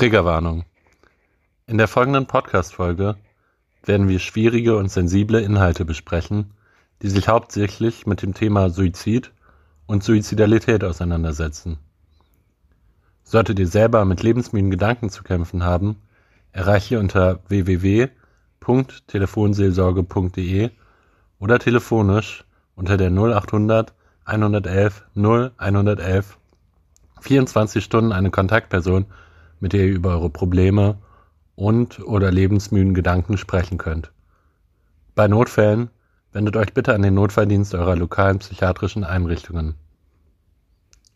Triggerwarnung. In der folgenden Podcast-Folge werden wir schwierige und sensible Inhalte besprechen, die sich hauptsächlich mit dem Thema Suizid und Suizidalität auseinandersetzen. Solltet ihr selber mit lebensmüden Gedanken zu kämpfen haben, erreicht ihr unter www.telefonseelsorge.de oder telefonisch unter der 0800 111 0 111 24 Stunden eine Kontaktperson, mit der ihr über eure Probleme und oder lebensmüden Gedanken sprechen könnt. Bei Notfällen wendet euch bitte an den Notfalldienst eurer lokalen psychiatrischen Einrichtungen.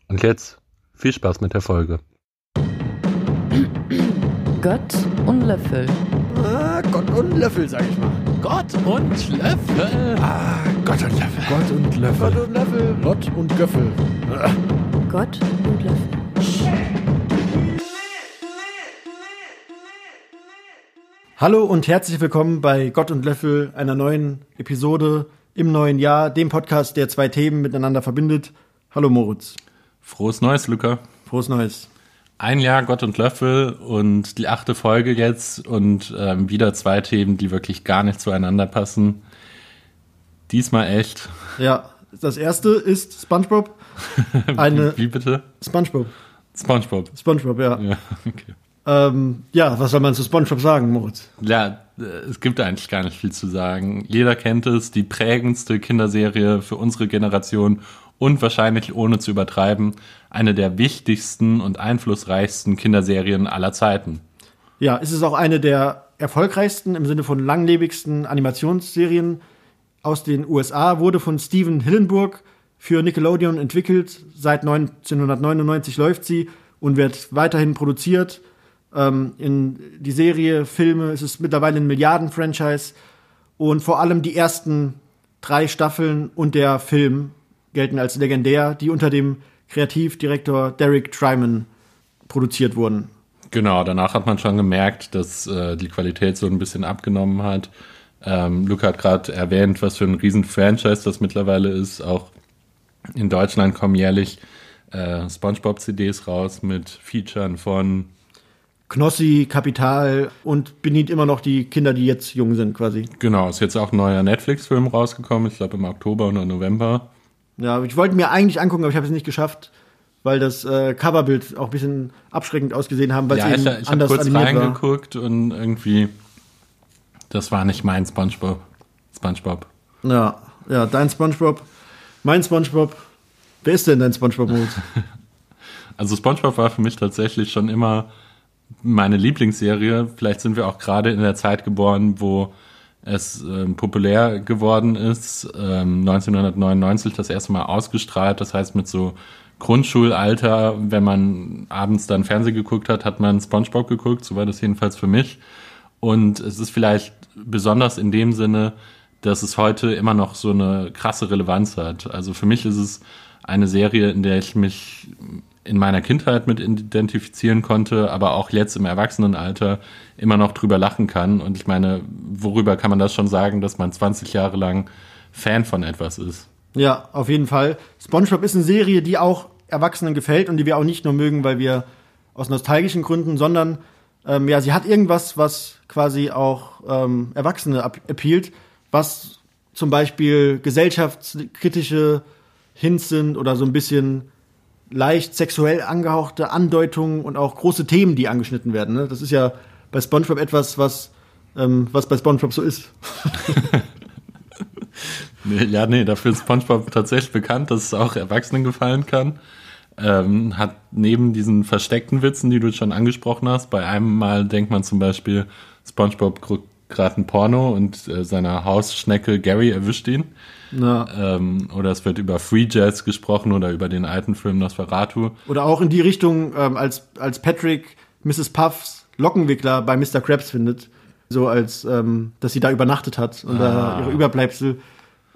Und jetzt viel Spaß mit der Folge. Gott und Löffel. Ah, Gott und Löffel, sag ich mal. Gott und Löffel. Ah, Gott und Löffel. Gott und Löffel. Gott und Löffel. Gott und Göffel. Ah, Gott und Löffel. Hallo und herzlich willkommen bei Gott und Löffel, einer neuen Episode im neuen Jahr, dem Podcast, der zwei Themen miteinander verbindet. Hallo Moritz. Frohes Neues, Luca. Frohes Neues. Ein Jahr Gott und Löffel und die achte Folge jetzt und ähm, wieder zwei Themen, die wirklich gar nicht zueinander passen. Diesmal echt. Ja, das erste ist SpongeBob. Eine Wie, wie bitte? SpongeBob. SpongeBob. SpongeBob, ja. Ja, okay. Ähm, ja, was soll man zu SpongeBob sagen, Moritz? Ja, äh, es gibt eigentlich gar nicht viel zu sagen. Jeder kennt es, die prägendste Kinderserie für unsere Generation und wahrscheinlich ohne zu übertreiben, eine der wichtigsten und einflussreichsten Kinderserien aller Zeiten. Ja, es ist auch eine der erfolgreichsten im Sinne von langlebigsten Animationsserien aus den USA, wurde von Steven Hillenburg für Nickelodeon entwickelt. Seit 1999 läuft sie und wird weiterhin produziert. Ähm, in die Serie, Filme, es ist mittlerweile ein Milliarden-Franchise. Und vor allem die ersten drei Staffeln und der Film gelten als legendär, die unter dem Kreativdirektor Derek Tryman produziert wurden. Genau, danach hat man schon gemerkt, dass äh, die Qualität so ein bisschen abgenommen hat. Ähm, Luca hat gerade erwähnt, was für ein riesen Franchise das mittlerweile ist. Auch in Deutschland kommen jährlich äh, SpongeBob-CDs raus mit Featuren von Knossi, Kapital und bedient immer noch die Kinder, die jetzt jung sind, quasi. Genau, ist jetzt auch ein neuer Netflix-Film rausgekommen, ich glaube im Oktober oder November. Ja, ich wollte mir eigentlich angucken, aber ich habe es nicht geschafft, weil das äh, Coverbild auch ein bisschen abschreckend ausgesehen haben, weil Ja, es ich, eben ich habe anders kurz animiert war. reingeguckt und irgendwie, das war nicht mein SpongeBob. SpongeBob. Ja, ja, dein SpongeBob, mein SpongeBob. Wer ist denn dein SpongeBob? Also SpongeBob war für mich tatsächlich schon immer meine Lieblingsserie. Vielleicht sind wir auch gerade in der Zeit geboren, wo es ähm, populär geworden ist. Ähm, 1999 das erste Mal ausgestrahlt. Das heißt mit so Grundschulalter, wenn man abends dann Fernsehen geguckt hat, hat man SpongeBob geguckt. So war das jedenfalls für mich. Und es ist vielleicht besonders in dem Sinne, dass es heute immer noch so eine krasse Relevanz hat. Also für mich ist es eine Serie, in der ich mich in meiner Kindheit mit identifizieren konnte, aber auch jetzt im Erwachsenenalter immer noch drüber lachen kann. Und ich meine, worüber kann man das schon sagen, dass man 20 Jahre lang Fan von etwas ist? ja, auf jeden Fall. SpongeBob ist eine Serie, die auch Erwachsenen gefällt und die wir auch nicht nur mögen, weil wir aus nostalgischen Gründen, sondern ähm, ja, sie hat irgendwas, was quasi auch ähm, Erwachsene ap- appealt, was zum Beispiel gesellschaftskritische Hints sind oder so ein bisschen leicht sexuell angehauchte Andeutungen und auch große Themen, die angeschnitten werden. Ne? Das ist ja bei SpongeBob etwas, was, ähm, was bei SpongeBob so ist. Nee, Ja, nee, dafür ist SpongeBob tatsächlich bekannt, dass es auch Erwachsenen gefallen kann. Ähm, hat neben diesen versteckten Witzen, die du schon angesprochen hast, bei einem Mal denkt man zum Beispiel, SpongeBob gerade ein Porno und äh, seine Hausschnecke Gary erwischt ihn. Na, Ähm, oder es wird über Free Jazz gesprochen oder über den alten Film Nosferatu. Oder auch in die Richtung, ähm, als, als Patrick Mrs. Puffs Lockenwickler bei Mr. Krabs findet. So als, ähm, dass sie da übernachtet hat und da ihre Überbleibsel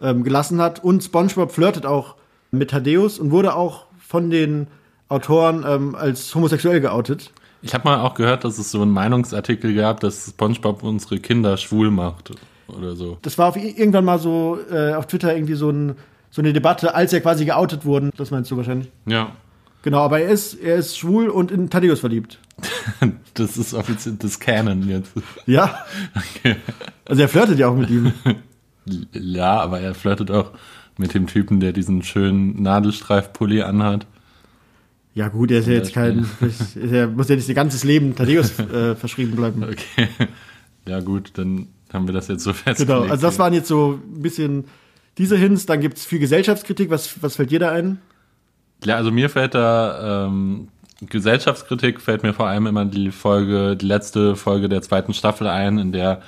ähm, gelassen hat. Und SpongeBob flirtet auch mit Thaddeus und wurde auch von den Autoren ähm, als homosexuell geoutet. Ich habe mal auch gehört, dass es so einen Meinungsartikel gab, dass SpongeBob unsere Kinder schwul macht oder so. Das war auf, irgendwann mal so äh, auf Twitter irgendwie so, ein, so eine Debatte, als er quasi geoutet wurden. Das meinst du wahrscheinlich. Ja. Genau, aber er ist, er ist schwul und in Thaddeus verliebt. Das ist offiziell das Canon jetzt. Ja. Okay. Also er flirtet ja auch mit ihm. Ja, aber er flirtet auch mit dem Typen, der diesen schönen Nadelstreifpulli anhat. Ja gut, er ist ja jetzt kein, er muss ja nicht sein ganzes Leben Thaddeus äh, verschrieben bleiben. Okay. Ja gut, dann haben wir das jetzt so festgelegt. Genau, also das waren jetzt so ein bisschen diese Hints. Dann gibt es viel Gesellschaftskritik. Was, was fällt dir da ein? Ja, also mir fällt da ähm, Gesellschaftskritik fällt mir vor allem immer die Folge, die letzte Folge der zweiten Staffel ein, in der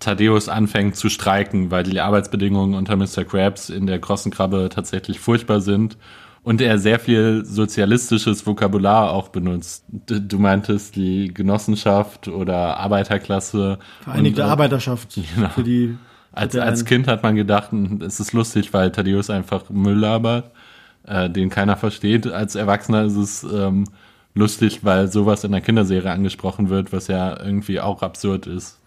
Thaddeus anfängt zu streiken, weil die Arbeitsbedingungen unter Mr. Krabs in der großen Krabbe tatsächlich furchtbar sind und er sehr viel sozialistisches Vokabular auch benutzt. Du meintest die Genossenschaft oder Arbeiterklasse. Vereinigte Und, äh, Arbeiterschaft. genau. Für die, Als, als Kind hat man gedacht, es ist lustig, weil Thaddeus einfach Müll labert, äh, den keiner versteht. Als Erwachsener ist es ähm, lustig, weil sowas in der Kinderserie angesprochen wird, was ja irgendwie auch absurd ist.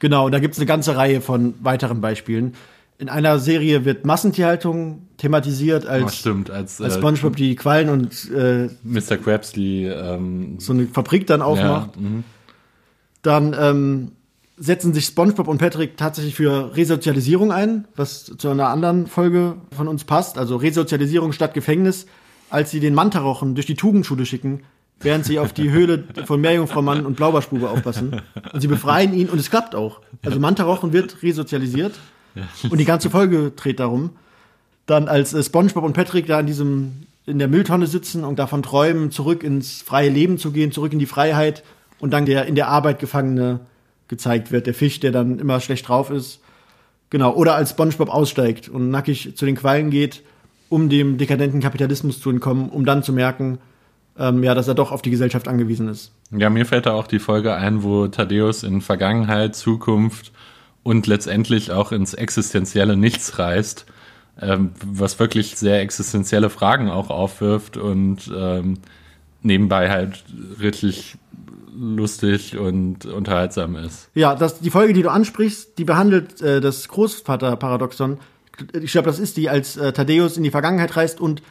Genau, und da gibt es eine ganze Reihe von weiteren Beispielen. In einer Serie wird Massentierhaltung thematisiert, Oh, als, stimmt, als, als äh, SpongeBob die Quallen und äh, Mr. Krabs die ähm, so eine Fabrik dann aufmacht. ja, mhm. Dann ähm, setzen sich SpongeBob und Patrick tatsächlich für Resozialisierung ein, was zu einer anderen Folge von uns passt. Also Resozialisierung statt Gefängnis, als sie den Mantarochen durch die Tugendschule schicken, während sie auf die Höhle von Meerjungfrau Mann und Blaubarspube aufpassen. Und sie befreien ihn und es klappt auch. Also Mantarochen wird resozialisiert und die ganze Folge dreht darum. Dann als äh, SpongeBob und Patrick da in diesem in der Mülltonne sitzen und davon träumen, zurück ins freie Leben zu gehen, zurück in die Freiheit und dann der in der Arbeit Gefangene gezeigt wird, der Fisch, der dann immer schlecht drauf ist. Genau, oder als SpongeBob aussteigt und nackig zu den Quallen geht, um dem dekadenten Kapitalismus zu entkommen, um dann zu merken, ähm, ja, dass er doch auf die Gesellschaft angewiesen ist. Ja, mir fällt da auch die Folge ein, wo Thaddeus in Vergangenheit, Zukunft und letztendlich auch ins existenzielle Nichts reist, ähm, was wirklich sehr existenzielle Fragen auch aufwirft und ähm, nebenbei halt richtig lustig und unterhaltsam ist. Ja, das, die Folge, die du ansprichst, die behandelt äh, das Großvaterparadoxon. Ich glaube, das ist die, als äh, Thaddeus in die Vergangenheit reist und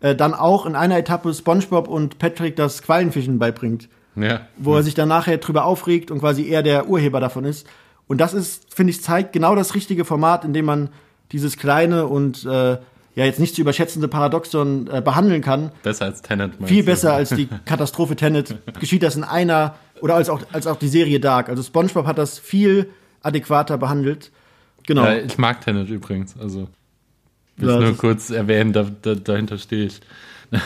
äh, dann auch in einer Etappe SpongeBob und Patrick das Quallenfischen beibringt, Ja, wo er sich dann nachher drüber aufregt und quasi er der Urheber davon ist. Und das ist, finde ich, zeigt genau das richtige Format, in dem man dieses kleine und äh, ja jetzt nicht zu überschätzende Paradoxon äh, behandeln kann. besser als Tenet. Viel du? besser als die Katastrophe Tenet geschieht das in einer oder als auch, als auch die Serie Dark. Also SpongeBob hat das viel adäquater behandelt. Genau. Ja, ich mag Tenet übrigens, also will Ja, nur kurz erwähnen, da, da, dahinter stehe ich.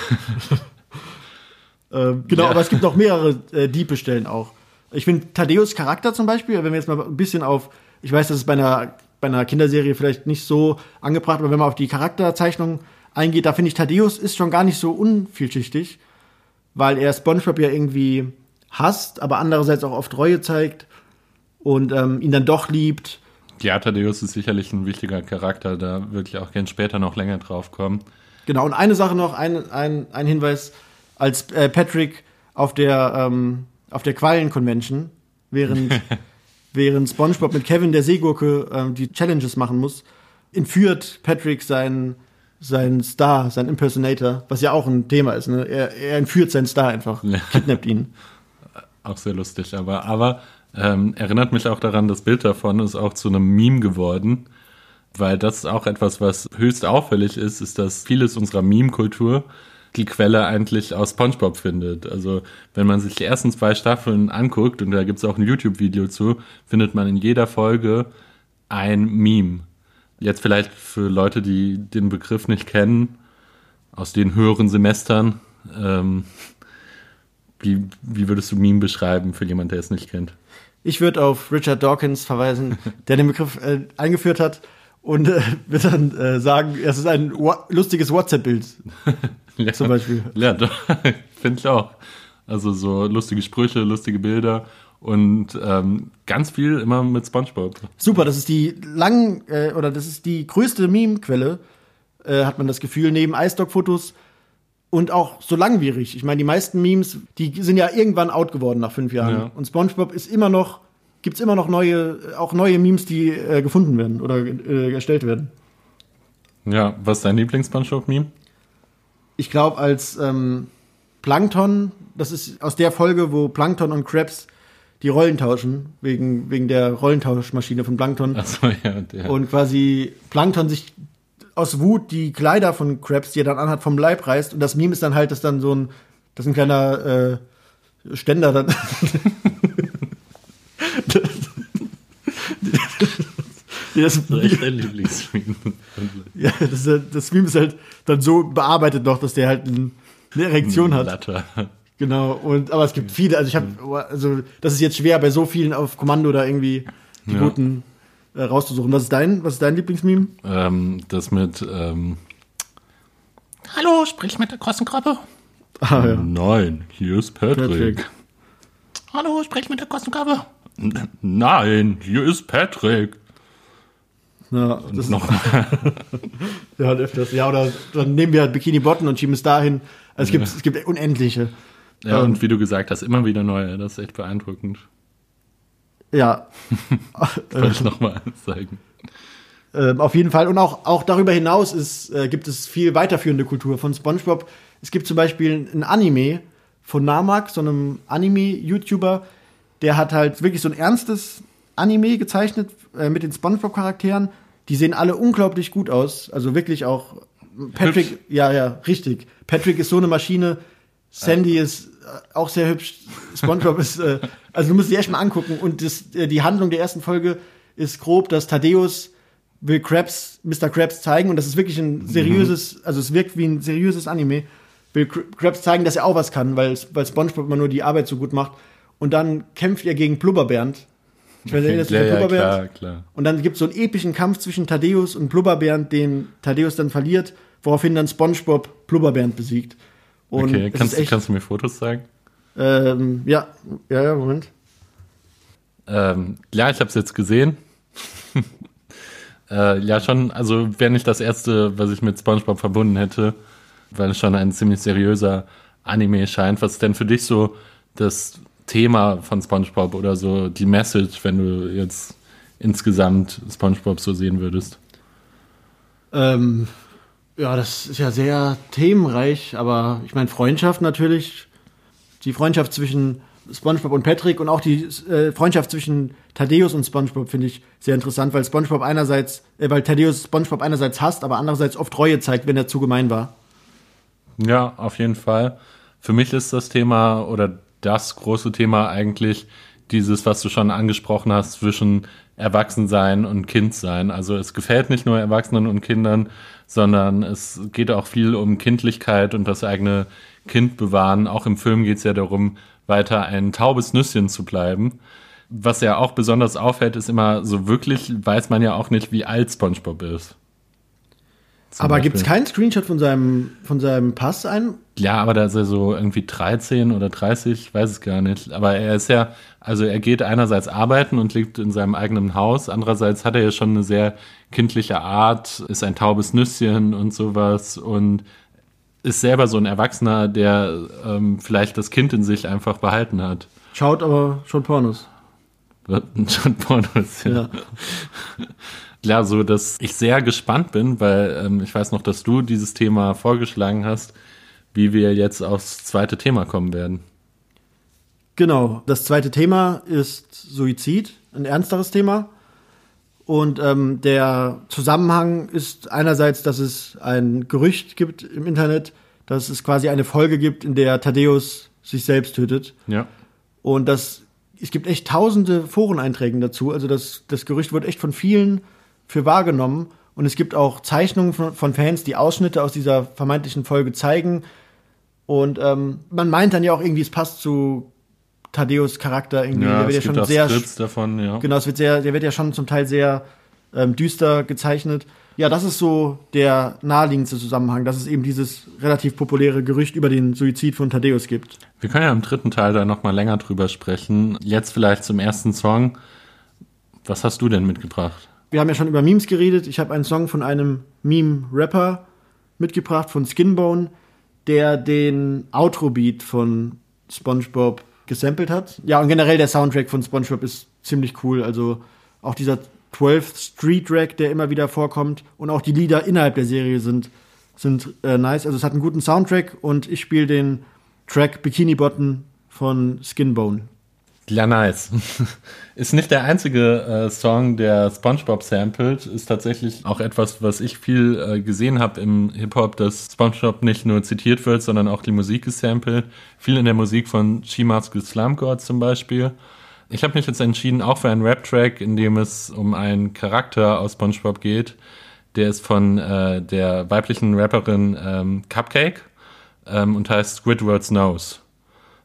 Ähm, genau, Ja. aber es gibt noch mehrere äh, diepe Stellen auch. Ich finde Thaddeus Charakter zum Beispiel, wenn wir jetzt mal ein bisschen auf, ich weiß, das ist bei einer, bei einer Kinderserie vielleicht nicht so angebracht, aber wenn man auf die Charakterzeichnung eingeht, da finde ich Thaddeus ist schon gar nicht so unvielschichtig, weil er SpongeBob ja irgendwie hasst, aber andererseits auch oft Reue zeigt und ähm, ihn dann doch liebt. Ja, Thaddeus ist sicherlich ein wichtiger Charakter, da würde ich auch gern später noch länger drauf kommen. Genau, und eine Sache noch, ein, ein, ein Hinweis, als äh, Patrick auf der, ähm, auf der Quallen-Convention, während, während SpongeBob mit Kevin der Seegurke ähm, die Challenges machen muss, entführt Patrick seinen, seinen Star, seinen Impersonator, was ja auch ein Thema ist. Ne? Er, er entführt seinen Star einfach, Ja. kidnappt ihn. Auch sehr lustig, aber, aber ähm, erinnert mich auch daran, das Bild davon ist auch zu einem Meme geworden, weil das ist auch etwas, was höchst auffällig ist, ist, dass vieles unserer Meme-Kultur die Quelle eigentlich aus SpongeBob findet. Also wenn man sich die ersten zwei Staffeln anguckt, und da gibt es auch ein YouTube-Video zu, findet man in jeder Folge ein Meme. Jetzt vielleicht für Leute, die den Begriff nicht kennen, aus den höheren Semestern, ähm, wie, wie würdest du Meme beschreiben für jemanden, der es nicht kennt? Ich würde auf Richard Dawkins verweisen, der den Begriff äh, eingeführt hat und äh, wird dann äh, sagen, es ist ein lustiges WhatsApp-Bild. Ja, Zum Beispiel. Ja, doch, finde ich auch. Also so lustige Sprüche, lustige Bilder und ähm, ganz viel immer mit SpongeBob. Super, das ist die lang äh, oder das ist die größte Meme-Quelle, äh, hat man das Gefühl, neben iStock-Fotos und auch so langwierig. Ich meine, die meisten Memes, die sind ja irgendwann out geworden nach fünf Jahren. Ja. Und SpongeBob ist immer noch, gibt's immer noch neue, auch neue Memes, die äh, gefunden werden oder äh, erstellt werden. Ja, was ist dein Lieblings-SpongeBob-Meme? Ich glaube, als ähm, Plankton, das ist aus der Folge, wo Plankton und Krabs die Rollen tauschen, wegen, wegen der Rollentauschmaschine von Plankton. Achso, ja, der. Und quasi Plankton sich aus Wut die Kleider von Krabs, die er dann anhat, vom Leib reißt. Und das Meme ist dann halt, dass dann so ein, dass ein kleiner äh, Ständer dann. das, Das ist echt dein Lieblingsfilm. ja, das, ist- das Meme ist halt dann so bearbeitet noch, dass der halt ein, eine Erektion hat. Latter. Genau, und aber es gibt viele, also ich habe, also das ist jetzt schwer bei so vielen auf Kommando da irgendwie die Ja. guten äh, rauszusuchen. Was ist dein, was ist dein Lieblingsmeme? Ähm, das mit ähm, Hallo, sprich mit der großen Krabbe. Ah ja. Nein, hier ist Patrick. Patrick. Hallo, sprich mit der großen Krabbe. N- Nein, hier ist Patrick. Ja, das Nochmal. ja, öfters. Ja, oder dann nehmen wir halt Bikini Botten und schieben es dahin. Also es gibt, es gibt unendliche. Ja, Ähm. und wie du gesagt hast, immer wieder neue. Das ist echt beeindruckend. Ja. Wollte ich nochmal zeigen. Ähm, auf jeden Fall. Und auch, auch darüber hinaus ist, äh, gibt es viel weiterführende Kultur von SpongeBob. Es gibt zum Beispiel ein Anime von Namak, so einem Anime-YouTuber, der hat halt wirklich so ein ernstes Anime gezeichnet äh, mit den SpongeBob-Charakteren. Die sehen alle unglaublich gut aus. Also wirklich auch Patrick, Hübsch. ja, ja, richtig. Patrick ist so eine Maschine. Sandy ist äh, auch sehr hübsch. SpongeBob ist, äh, also du musst dir echt mal angucken. Und das, äh, die Handlung der ersten Folge ist grob, dass Thaddeus will Krabs, Mr. Krabs zeigen und das ist wirklich ein seriöses, also es wirkt wie ein seriöses Anime. Will Kr- Krabs zeigen, dass er auch was kann, weil, weil SpongeBob immer nur die Arbeit so gut macht. Und dann kämpft er gegen Blubberbernd. Ich weiß nicht, ja, ja, klar, klar. Und dann gibt es so einen epischen Kampf zwischen Thaddeus und Blubberbernd, den Thaddeus dann verliert, woraufhin dann SpongeBob Blubberbernd besiegt. Und Okay, kannst, echt, kannst du mir Fotos zeigen? ähm, ja, ja, ja, Moment. Ähm, ja, ich habe es jetzt gesehen. äh, ja, schon, also wäre nicht das erste, was ich mit SpongeBob verbunden hätte, weil es schon ein ziemlich seriöser Anime scheint. Was ist denn für dich so das Thema von SpongeBob oder so die Message, wenn du jetzt insgesamt SpongeBob so sehen würdest? Ähm, ja, das ist ja sehr themenreich, aber ich meine Freundschaft natürlich. Die Freundschaft zwischen SpongeBob und Patrick und auch die äh, Freundschaft zwischen Thaddeus und SpongeBob finde ich sehr interessant, weil SpongeBob einerseits, äh, weil Thaddeus SpongeBob einerseits hasst, aber andererseits oft Reue zeigt, wenn er zu gemein war. Ja, auf jeden Fall. Für mich ist das Thema oder das große Thema eigentlich dieses, was du schon angesprochen hast, zwischen Erwachsensein und Kindsein. Also es gefällt nicht nur Erwachsenen und Kindern, sondern es geht auch viel um Kindlichkeit und das eigene Kind bewahren. Auch im Film geht es ja darum, weiter ein taubes Nüsschen zu bleiben. Was ja auch besonders auffällt, ist immer so wirklich, weiß man ja auch nicht, wie alt SpongeBob ist. Aber gibt es keinen Screenshot von seinem, von seinem Pass ein? Ja, aber da ist er so irgendwie 13 oder 30, ich weiß es gar nicht. Aber er ist ja, also er geht einerseits arbeiten und lebt in seinem eigenen Haus, andererseits hat er ja schon eine sehr kindliche Art, ist ein taubes Nüsschen und sowas und ist selber so ein Erwachsener, der ähm, vielleicht das Kind in sich einfach behalten hat. Schaut aber schon Pornos. Schon Pornos, ja. Ja. Ja, so dass ich sehr gespannt bin, weil ähm, ich weiß noch, dass du dieses Thema vorgeschlagen hast, wie wir jetzt aufs zweite Thema kommen werden. Genau. Das zweite Thema ist Suizid, ein ernsteres Thema. Und ähm, der Zusammenhang ist einerseits, dass es ein Gerücht gibt im Internet, dass es quasi eine Folge gibt, in der Thaddeus sich selbst tötet. Ja. Und das, es gibt echt tausende Foreneinträge dazu. Also das, das Gerücht wird echt von vielen für wahrgenommen. Und es gibt auch Zeichnungen von, von Fans, die Ausschnitte aus dieser vermeintlichen Folge zeigen. Und ähm, man meint dann ja auch irgendwie, es passt zu Thaddeus Charakter irgendwie. Ja, der wird es ja gibt schon sehr davon, ja. Genau, es wird sehr, der wird ja schon zum Teil sehr ähm, düster gezeichnet. Ja, das ist so der naheliegendste Zusammenhang, dass es eben dieses relativ populäre Gerücht über den Suizid von Thaddeus gibt. Wir können ja im dritten Teil da nochmal länger drüber sprechen. Jetzt vielleicht zum ersten Song. Was hast du denn mitgebracht? Wir haben ja schon über Memes geredet. Ich habe einen Song von einem Meme-Rapper mitgebracht, von Skinbone, der den Outro-Beat von SpongeBob gesampelt hat. Ja, und generell der Soundtrack von SpongeBob ist ziemlich cool. Also auch dieser 12th Street Track, der immer wieder vorkommt und auch die Lieder innerhalb der Serie sind, sind äh, nice. Also es hat einen guten Soundtrack und ich spiele den Track Bikini Bottom von Skinbone. Ja, nice. Ist nicht der einzige äh, Song, der SpongeBob sampled. Ist tatsächlich auch etwas, was ich viel äh, gesehen habe im Hip-Hop, dass SpongeBob nicht nur zitiert wird, sondern auch die Musik gesampelt. Viel in der Musik von She-Mask Slum God zum Beispiel. Ich habe mich jetzt entschieden, auch für einen Rap-Track, in dem es um einen Charakter aus SpongeBob geht. Der ist von äh, der weiblichen Rapperin ähm, Cupcake ähm, und heißt Squidward's Nose.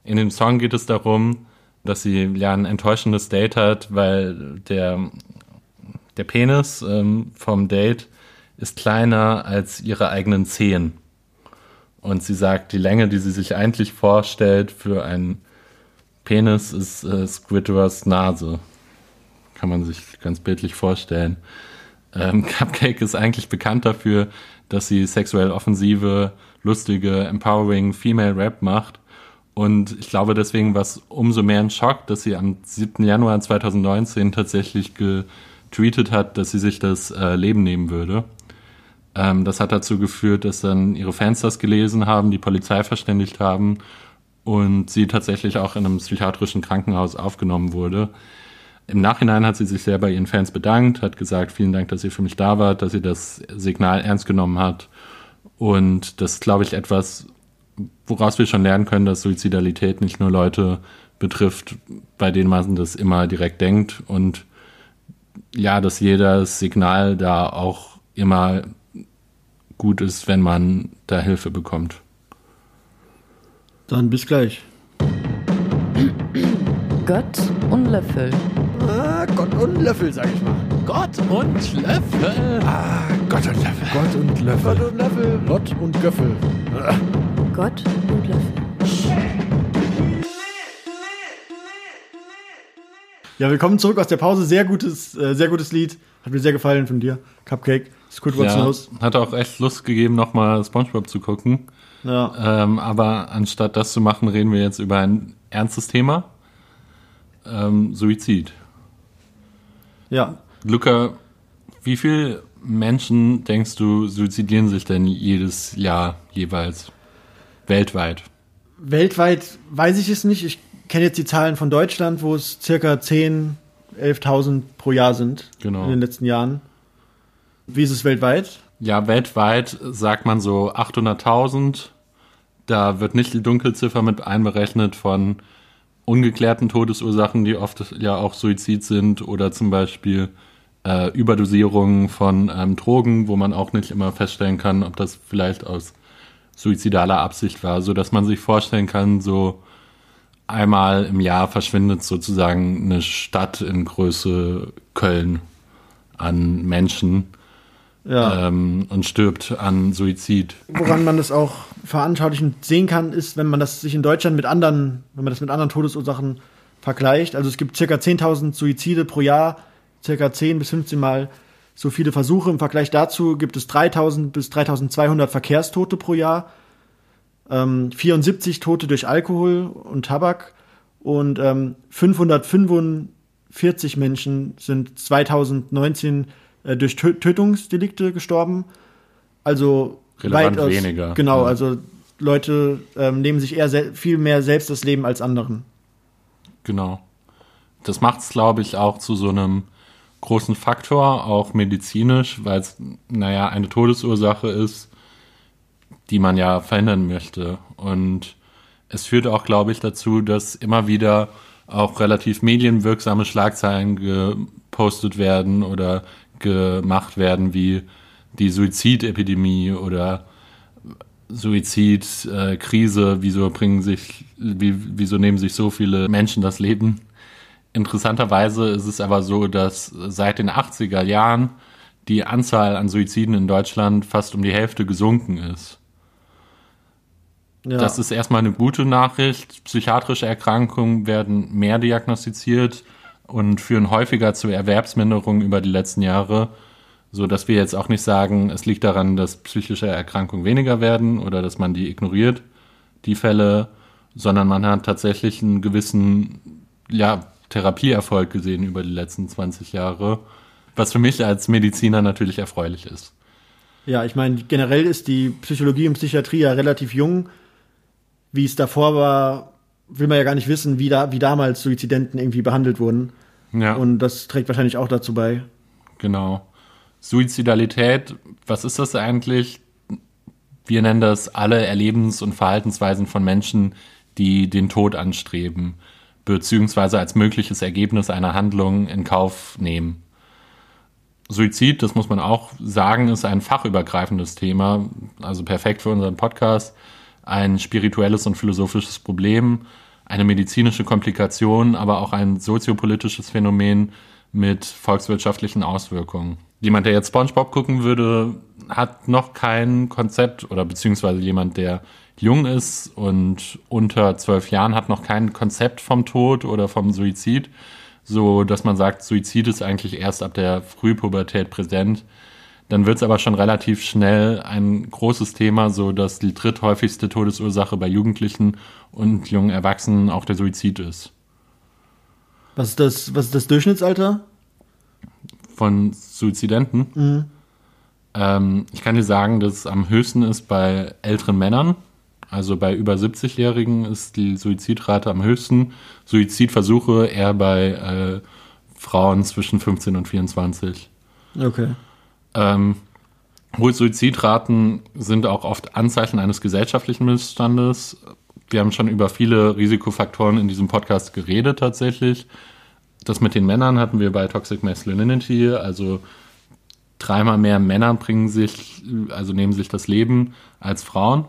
In dem Song geht es darum, dass sie ja ein enttäuschendes Date hat, weil der, der Penis ähm, vom Date ist kleiner als ihre eigenen Zehen. Und sie sagt, die Länge, die sie sich eigentlich vorstellt für einen Penis, ist äh, Squidwards Nase. Kann man sich ganz bildlich vorstellen. Ähm, Cupcake ist eigentlich bekannt dafür, dass sie sexuell offensive, lustige, empowering Female Rap macht und ich glaube deswegen war es umso mehr ein Schock, dass sie am 7. Januar 2019 tatsächlich getweetet hat, dass sie sich das äh, Leben nehmen würde. Ähm, das hat dazu geführt, dass dann ihre Fans das gelesen haben, die Polizei verständigt haben und sie tatsächlich auch in einem psychiatrischen Krankenhaus aufgenommen wurde. Im Nachhinein hat sie sich sehr bei ihren Fans bedankt, hat gesagt, vielen Dank, dass ihr für mich da wart, dass sie das Signal ernst genommen hat. Und das ist, glaube ich, etwas, woraus wir schon lernen können, dass Suizidalität nicht nur Leute betrifft, bei denen man das immer direkt denkt und ja, dass jedes Signal da auch immer gut ist, wenn man da Hilfe bekommt. Dann bis gleich. Gott und Löffel. Ah, Gott und Löffel, sag ich mal. Gott und Löffel. Ah, Gott und Löffel. Gott und Gott Löffel. und Löffel. Gott und Göffel. Gott und Löffel. Ja, willkommen zurück aus der Pause. Sehr gutes, äh, sehr gutes Lied. Hat mir sehr gefallen von dir. Cupcake. Squidward's Ja, Nose. hat auch echt Lust gegeben, nochmal SpongeBob zu gucken. Ja. Ähm, aber anstatt das zu machen, reden wir jetzt über ein ernstes Thema. Ähm, Suizid. Ja. Luca, wie viele Menschen denkst du suizidieren sich denn jedes Jahr jeweils weltweit? Weltweit weiß ich es nicht. Ich kenne jetzt die Zahlen von Deutschland, wo es circa 10, 11.000 pro Jahr sind Genau. in den letzten Jahren. Wie ist es weltweit? Ja, weltweit sagt man so 800.000. Da wird nicht die Dunkelziffer mit einberechnet von ungeklärten Todesursachen, die oft ja auch Suizid sind oder zum Beispiel äh, Überdosierungen von ähm, Drogen, wo man auch nicht immer feststellen kann, ob das vielleicht aus suizidaler Absicht war, so dass man sich vorstellen kann, so einmal im Jahr verschwindet sozusagen eine Stadt in Größe Köln an Menschen Ja. ähm, und stirbt an Suizid. Woran man das auch veranschaulichend sehen kann, ist, wenn man das sich in Deutschland mit anderen, wenn man das mit anderen Todesursachen vergleicht. Also es gibt circa 10.000 Suizide pro Jahr, circa 10 bis 15 Mal so viele Versuche. Im Vergleich dazu gibt es 3.000 bis 3.200 Verkehrstote pro Jahr, ähm, 74 Tote durch Alkohol und Tabak und ähm, 545 Menschen sind 2019 äh, durch Tö Tötungsdelikte gestorben. Also Relevant weitaus- weniger. Genau, Ja. also Leute ähm, nehmen sich eher viel mehr selbst das Leben als anderen. Genau. Das macht es, glaube ich, auch zu so einem großen Faktor, auch medizinisch, weil es, naja, eine Todesursache ist, die man ja verhindern möchte. Und es führt auch, glaube ich, dazu, dass immer wieder auch relativ medienwirksame Schlagzeilen gepostet werden oder gemacht werden, wie die Suizidepidemie oder Suizidkrise, äh, wieso bringen sich, wie, wieso nehmen sich so viele Menschen das Leben? Interessanterweise ist es aber so, dass seit den 80er Jahren die Anzahl an Suiziden in Deutschland fast um die Hälfte gesunken ist. Ja. Das ist erstmal eine gute Nachricht. Psychiatrische Erkrankungen werden mehr diagnostiziert und führen häufiger zu Erwerbsminderungen über die letzten Jahre, so dass wir jetzt auch nicht sagen, es liegt daran, dass psychische Erkrankungen weniger werden oder dass man die ignoriert, die Fälle, sondern man hat tatsächlich einen gewissen ja, Therapieerfolg gesehen über die letzten 20 Jahre, was für mich als Mediziner natürlich erfreulich ist. Ja, ich meine, generell ist die Psychologie und Psychiatrie ja relativ jung. wie es davor war, will man ja gar nicht wissen, wie, da, wie damals Suizidenten irgendwie behandelt wurden. Ja. Und das trägt wahrscheinlich auch dazu bei. Genau. Suizidalität, was ist das eigentlich? Wir nennen das alle Erlebens- und Verhaltensweisen von Menschen, die den Tod anstreben, beziehungsweise als mögliches Ergebnis einer Handlung in Kauf nehmen. Suizid, das muss man auch sagen, ist ein fachübergreifendes Thema, also perfekt für unseren Podcast, ein spirituelles und philosophisches Problem, eine medizinische Komplikation, aber auch ein soziopolitisches Phänomen mit volkswirtschaftlichen Auswirkungen. Jemand, der jetzt SpongeBob gucken würde, hat noch kein Konzept oder beziehungsweise jemand, der jung ist und unter zwölf Jahren hat noch kein Konzept vom Tod oder vom Suizid, so dass man sagt, Suizid ist eigentlich erst ab der Frühpubertät präsent. Dann wird es aber schon relativ schnell ein großes Thema, so dass die dritthäufigste Todesursache bei Jugendlichen und jungen Erwachsenen auch der Suizid ist. Was ist das, was ist das Durchschnittsalter? Von Suizidenten. Ähm, ich kann dir sagen, dass es am höchsten ist bei älteren Männern. Also bei über 70-Jährigen ist die Suizidrate am höchsten. Suizidversuche eher bei äh, Frauen zwischen 15 und 24. Okay. Ähm, hohe Suizidraten sind auch oft Anzeichen eines gesellschaftlichen Missstandes. Wir haben schon über viele Risikofaktoren in diesem Podcast geredet tatsächlich. Das mit den Männern hatten wir bei Toxic Masculinity, also dreimal mehr Männer bringen sich, also nehmen sich das Leben als Frauen.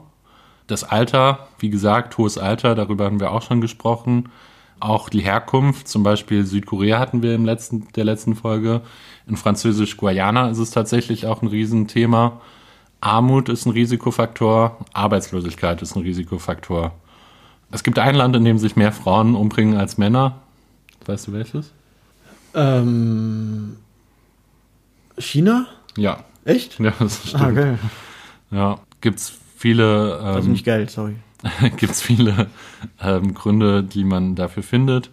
Das Alter, wie gesagt, hohes Alter, darüber haben wir auch schon gesprochen. Auch die Herkunft, zum Beispiel Südkorea hatten wir im letzten, der letzten Folge. In Französisch-Guayana ist es tatsächlich auch ein Riesenthema. Armut ist ein Risikofaktor, Arbeitslosigkeit ist ein Risikofaktor. Es gibt ein Land, in dem sich mehr Frauen umbringen als Männer. Weißt du welches? Ähm, China? Ja. Echt? Ja, das stimmt. Ah, geil. Ja, gibt's viele, Also ähm, nicht geil, sorry. gibt's viele ähm, Gründe, die man dafür findet.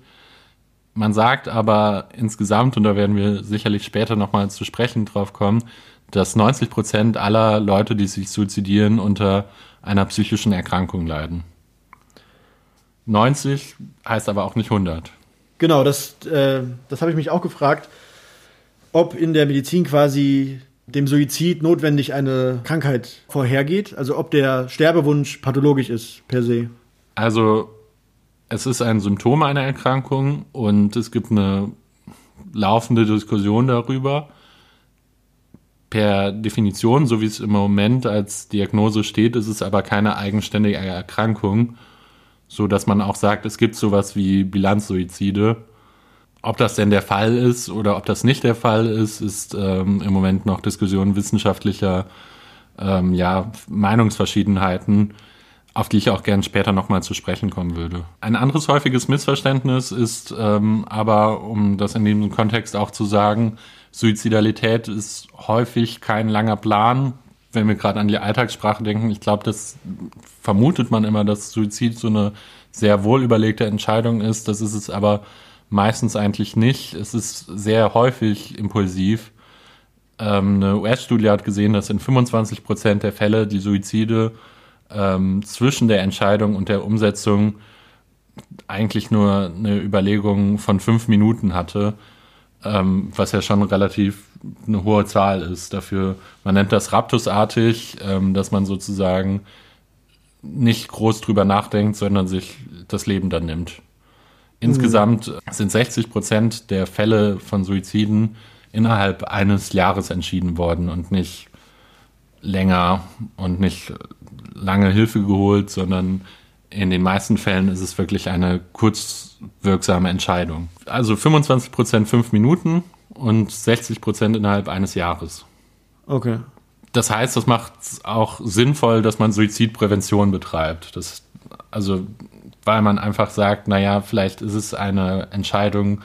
Man sagt aber insgesamt, und da werden wir sicherlich später nochmal zu sprechen drauf kommen, dass 90 Prozent aller Leute, die sich suizidieren, unter einer psychischen Erkrankung leiden. 90 heißt aber auch nicht 100. Genau, das, äh, das habe ich mich auch gefragt, ob in der Medizin quasi dem Suizid notwendig eine Krankheit vorhergeht, also ob der Sterbewunsch pathologisch ist per se. Also es ist ein Symptom einer Erkrankung und es gibt eine laufende Diskussion darüber. Per Definition, so wie es im Moment als Diagnose steht, ist es aber keine eigenständige Erkrankung, so dass man auch sagt, es gibt sowas wie Bilanzsuizide. Ob das denn der Fall ist oder ob das nicht der Fall ist, ist ähm, im Moment noch Diskussion wissenschaftlicher ähm, ja, Meinungsverschiedenheiten, auf die ich auch gern später nochmal zu sprechen kommen würde. Ein anderes häufiges Missverständnis ist ähm, aber, um das in diesem Kontext auch zu sagen, Suizidalität ist häufig kein langer Plan. Wenn wir gerade an die Alltagssprache denken, ich glaube, das vermutet man immer, dass Suizid so eine sehr wohlüberlegte Entscheidung ist. Das ist es aber meistens eigentlich nicht. Es ist sehr häufig impulsiv. Ähm, eine US-Studie hat gesehen, dass in 25 Prozent der Fälle die Suizide ähm, zwischen der Entscheidung und der Umsetzung eigentlich nur eine Überlegung von fünf Minuten hatte, ähm, was ja schon relativ eine hohe Zahl ist dafür. Man nennt das raptusartig, ähm, dass man sozusagen nicht groß drüber nachdenkt, sondern sich das Leben dann nimmt. Insgesamt sind 60 Prozent der Fälle von Suiziden innerhalb eines Jahres entschieden worden und nicht länger und nicht lange Hilfe geholt, sondern in den meisten Fällen ist es wirklich eine kurzwirksame Entscheidung. Also 25 Prozent fünf Minuten und 60 Prozent innerhalb eines Jahres. Okay. Das heißt, das macht es auch sinnvoll, dass man Suizidprävention betreibt. Das, also, weil man einfach sagt, naja, vielleicht ist es eine Entscheidung,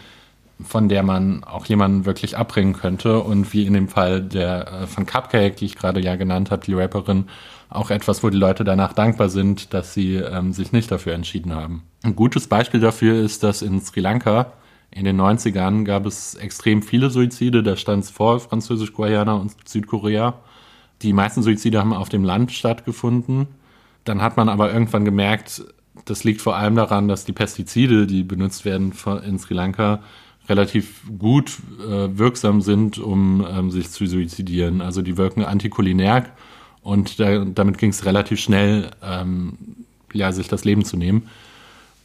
von der man auch jemanden wirklich abbringen könnte und wie in dem Fall der äh, von Cupcake, die ich gerade ja genannt habe, die Rapperin, auch etwas, wo die Leute danach dankbar sind, dass sie ähm, sich nicht dafür entschieden haben. Ein gutes Beispiel dafür ist, dass in Sri Lanka in den 90ern gab es extrem viele Suizide, da stand es vor Französisch-Guayana und Südkorea. Die meisten Suizide haben auf dem Land stattgefunden. Dann hat man aber irgendwann gemerkt, das liegt vor allem daran, dass die Pestizide, die benutzt werden in Sri Lanka, relativ gut äh, wirksam sind, um ähm, sich zu suizidieren. Also die wirken antikulinär und da, damit ging es relativ schnell, ähm, ja, sich das Leben zu nehmen.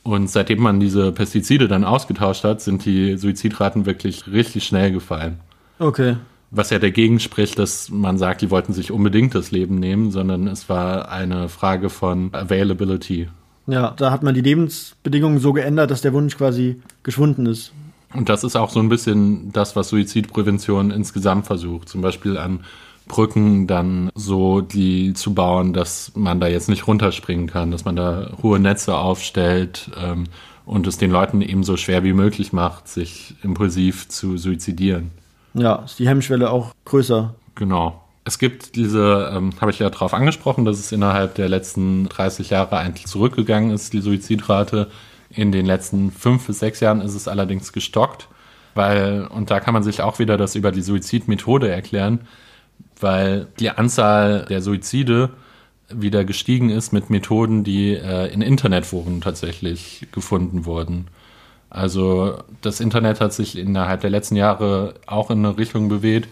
Und seitdem man diese Pestizide dann ausgetauscht hat, sind die Suizidraten wirklich richtig schnell gefallen. Okay. Was ja dagegen spricht, dass man sagt, die wollten sich unbedingt das Leben nehmen, sondern es war eine Frage von Availability. Ja, da hat man die Lebensbedingungen so geändert, dass der Wunsch quasi geschwunden ist. Und das ist auch so ein bisschen das, was Suizidprävention insgesamt versucht. Zum Beispiel an Brücken dann so die zu bauen, dass man da jetzt nicht runterspringen kann, dass man da hohe Netze aufstellt ähm, und es den Leuten eben so schwer wie möglich macht, sich impulsiv zu suizidieren. Ja, ist die Hemmschwelle auch größer. Genau. Es gibt diese, ähm, habe ich ja darauf angesprochen, dass es innerhalb der letzten 30 Jahre eigentlich zurückgegangen ist, die Suizidrate. In den letzten fünf bis sechs Jahren ist es allerdings gestockt, weil, und da kann man sich auch wieder das über die Suizidmethode erklären, weil die Anzahl der Suizide wieder gestiegen ist mit Methoden, die äh, in Internetforen tatsächlich gefunden wurden. Also das Internet hat sich innerhalb der letzten Jahre auch in eine Richtung bewegt,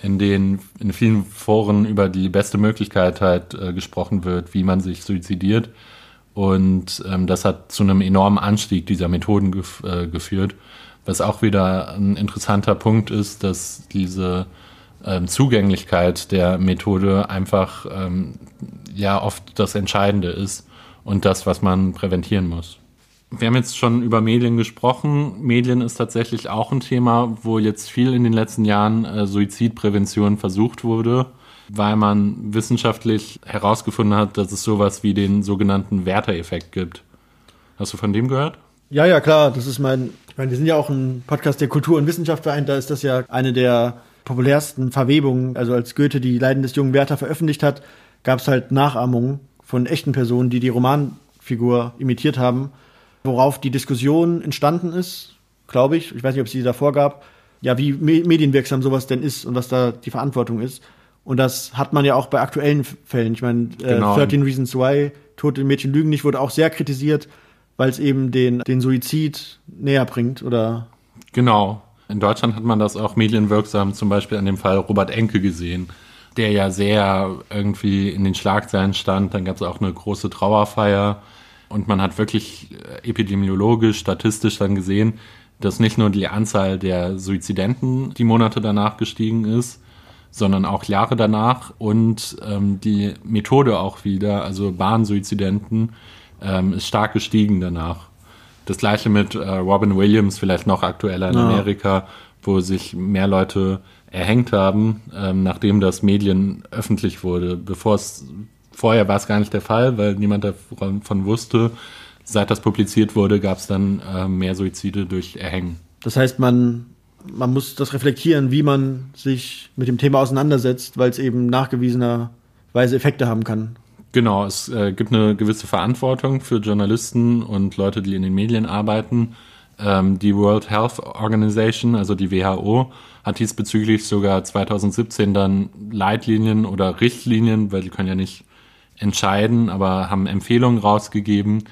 in denen in vielen Foren über die beste Möglichkeit halt äh, gesprochen wird, wie man sich suizidiert. Und ähm, das hat zu einem enormen Anstieg dieser Methoden gef äh, geführt. Was auch wieder ein interessanter Punkt ist, dass diese ähm, Zugänglichkeit der Methode einfach ähm, ja oft das Entscheidende ist und das, was man präventieren muss. Wir haben jetzt schon über Medien gesprochen. Medien ist tatsächlich auch ein Thema, wo jetzt viel in den letzten Jahren äh, Suizidprävention versucht wurde, weil man wissenschaftlich herausgefunden hat, dass es sowas wie den sogenannten Werther-Effekt gibt. Hast du von dem gehört? Ja, ja, klar. Das ist mein, ich meine, wir sind ja auch ein Podcast der Kultur und Wissenschaft vereint. Da ist das ja eine der populärsten Verwebungen. Also als Goethe die Leiden des jungen Werther veröffentlicht hat, gab es halt Nachahmungen von echten Personen, die die Romanfigur imitiert haben worauf die Diskussion entstanden ist, glaube ich. Ich weiß nicht, ob es die davor gab. Ja, wie medienwirksam sowas denn ist und was da die Verantwortung ist. Und das hat man ja auch bei aktuellen Fällen. Ich meine, äh, genau. 13 Reasons Why, Tote Mädchen lügen nicht, wurde auch sehr kritisiert, weil es eben den, den Suizid näher bringt, oder? Genau. In Deutschland hat man das auch medienwirksam zum Beispiel an dem Fall Robert Enke gesehen, der ja sehr irgendwie in den Schlagzeilen stand. Dann gab es auch eine große Trauerfeier und man hat wirklich äh, epidemiologisch, statistisch dann gesehen, dass nicht nur die Anzahl der Suizidenten die Monate danach gestiegen ist, sondern auch Jahre danach und ähm, die Methode auch wieder, also Bahnsuizidenten, ähm, ist stark gestiegen danach. Das gleiche mit äh, Robin Williams, vielleicht noch aktueller in ja. Amerika, wo sich mehr Leute erhängt haben, ähm, nachdem das Medien öffentlich wurde. Bevor es Vorher war es gar nicht der Fall, weil niemand davon wusste. Seit das publiziert wurde, gab es dann äh, mehr Suizide durch Erhängen. Das heißt, man, man muss das reflektieren, wie man sich mit dem Thema auseinandersetzt, weil es eben nachgewiesenerweise Effekte haben kann. Genau, es äh, gibt eine gewisse Verantwortung für Journalisten und Leute, die in den Medien arbeiten. Ähm, die World Health Organization, also die WHO, hat diesbezüglich sogar 2017 dann Leitlinien oder Richtlinien, weil die können ja nicht entscheiden, aber haben Empfehlungen rausgegeben,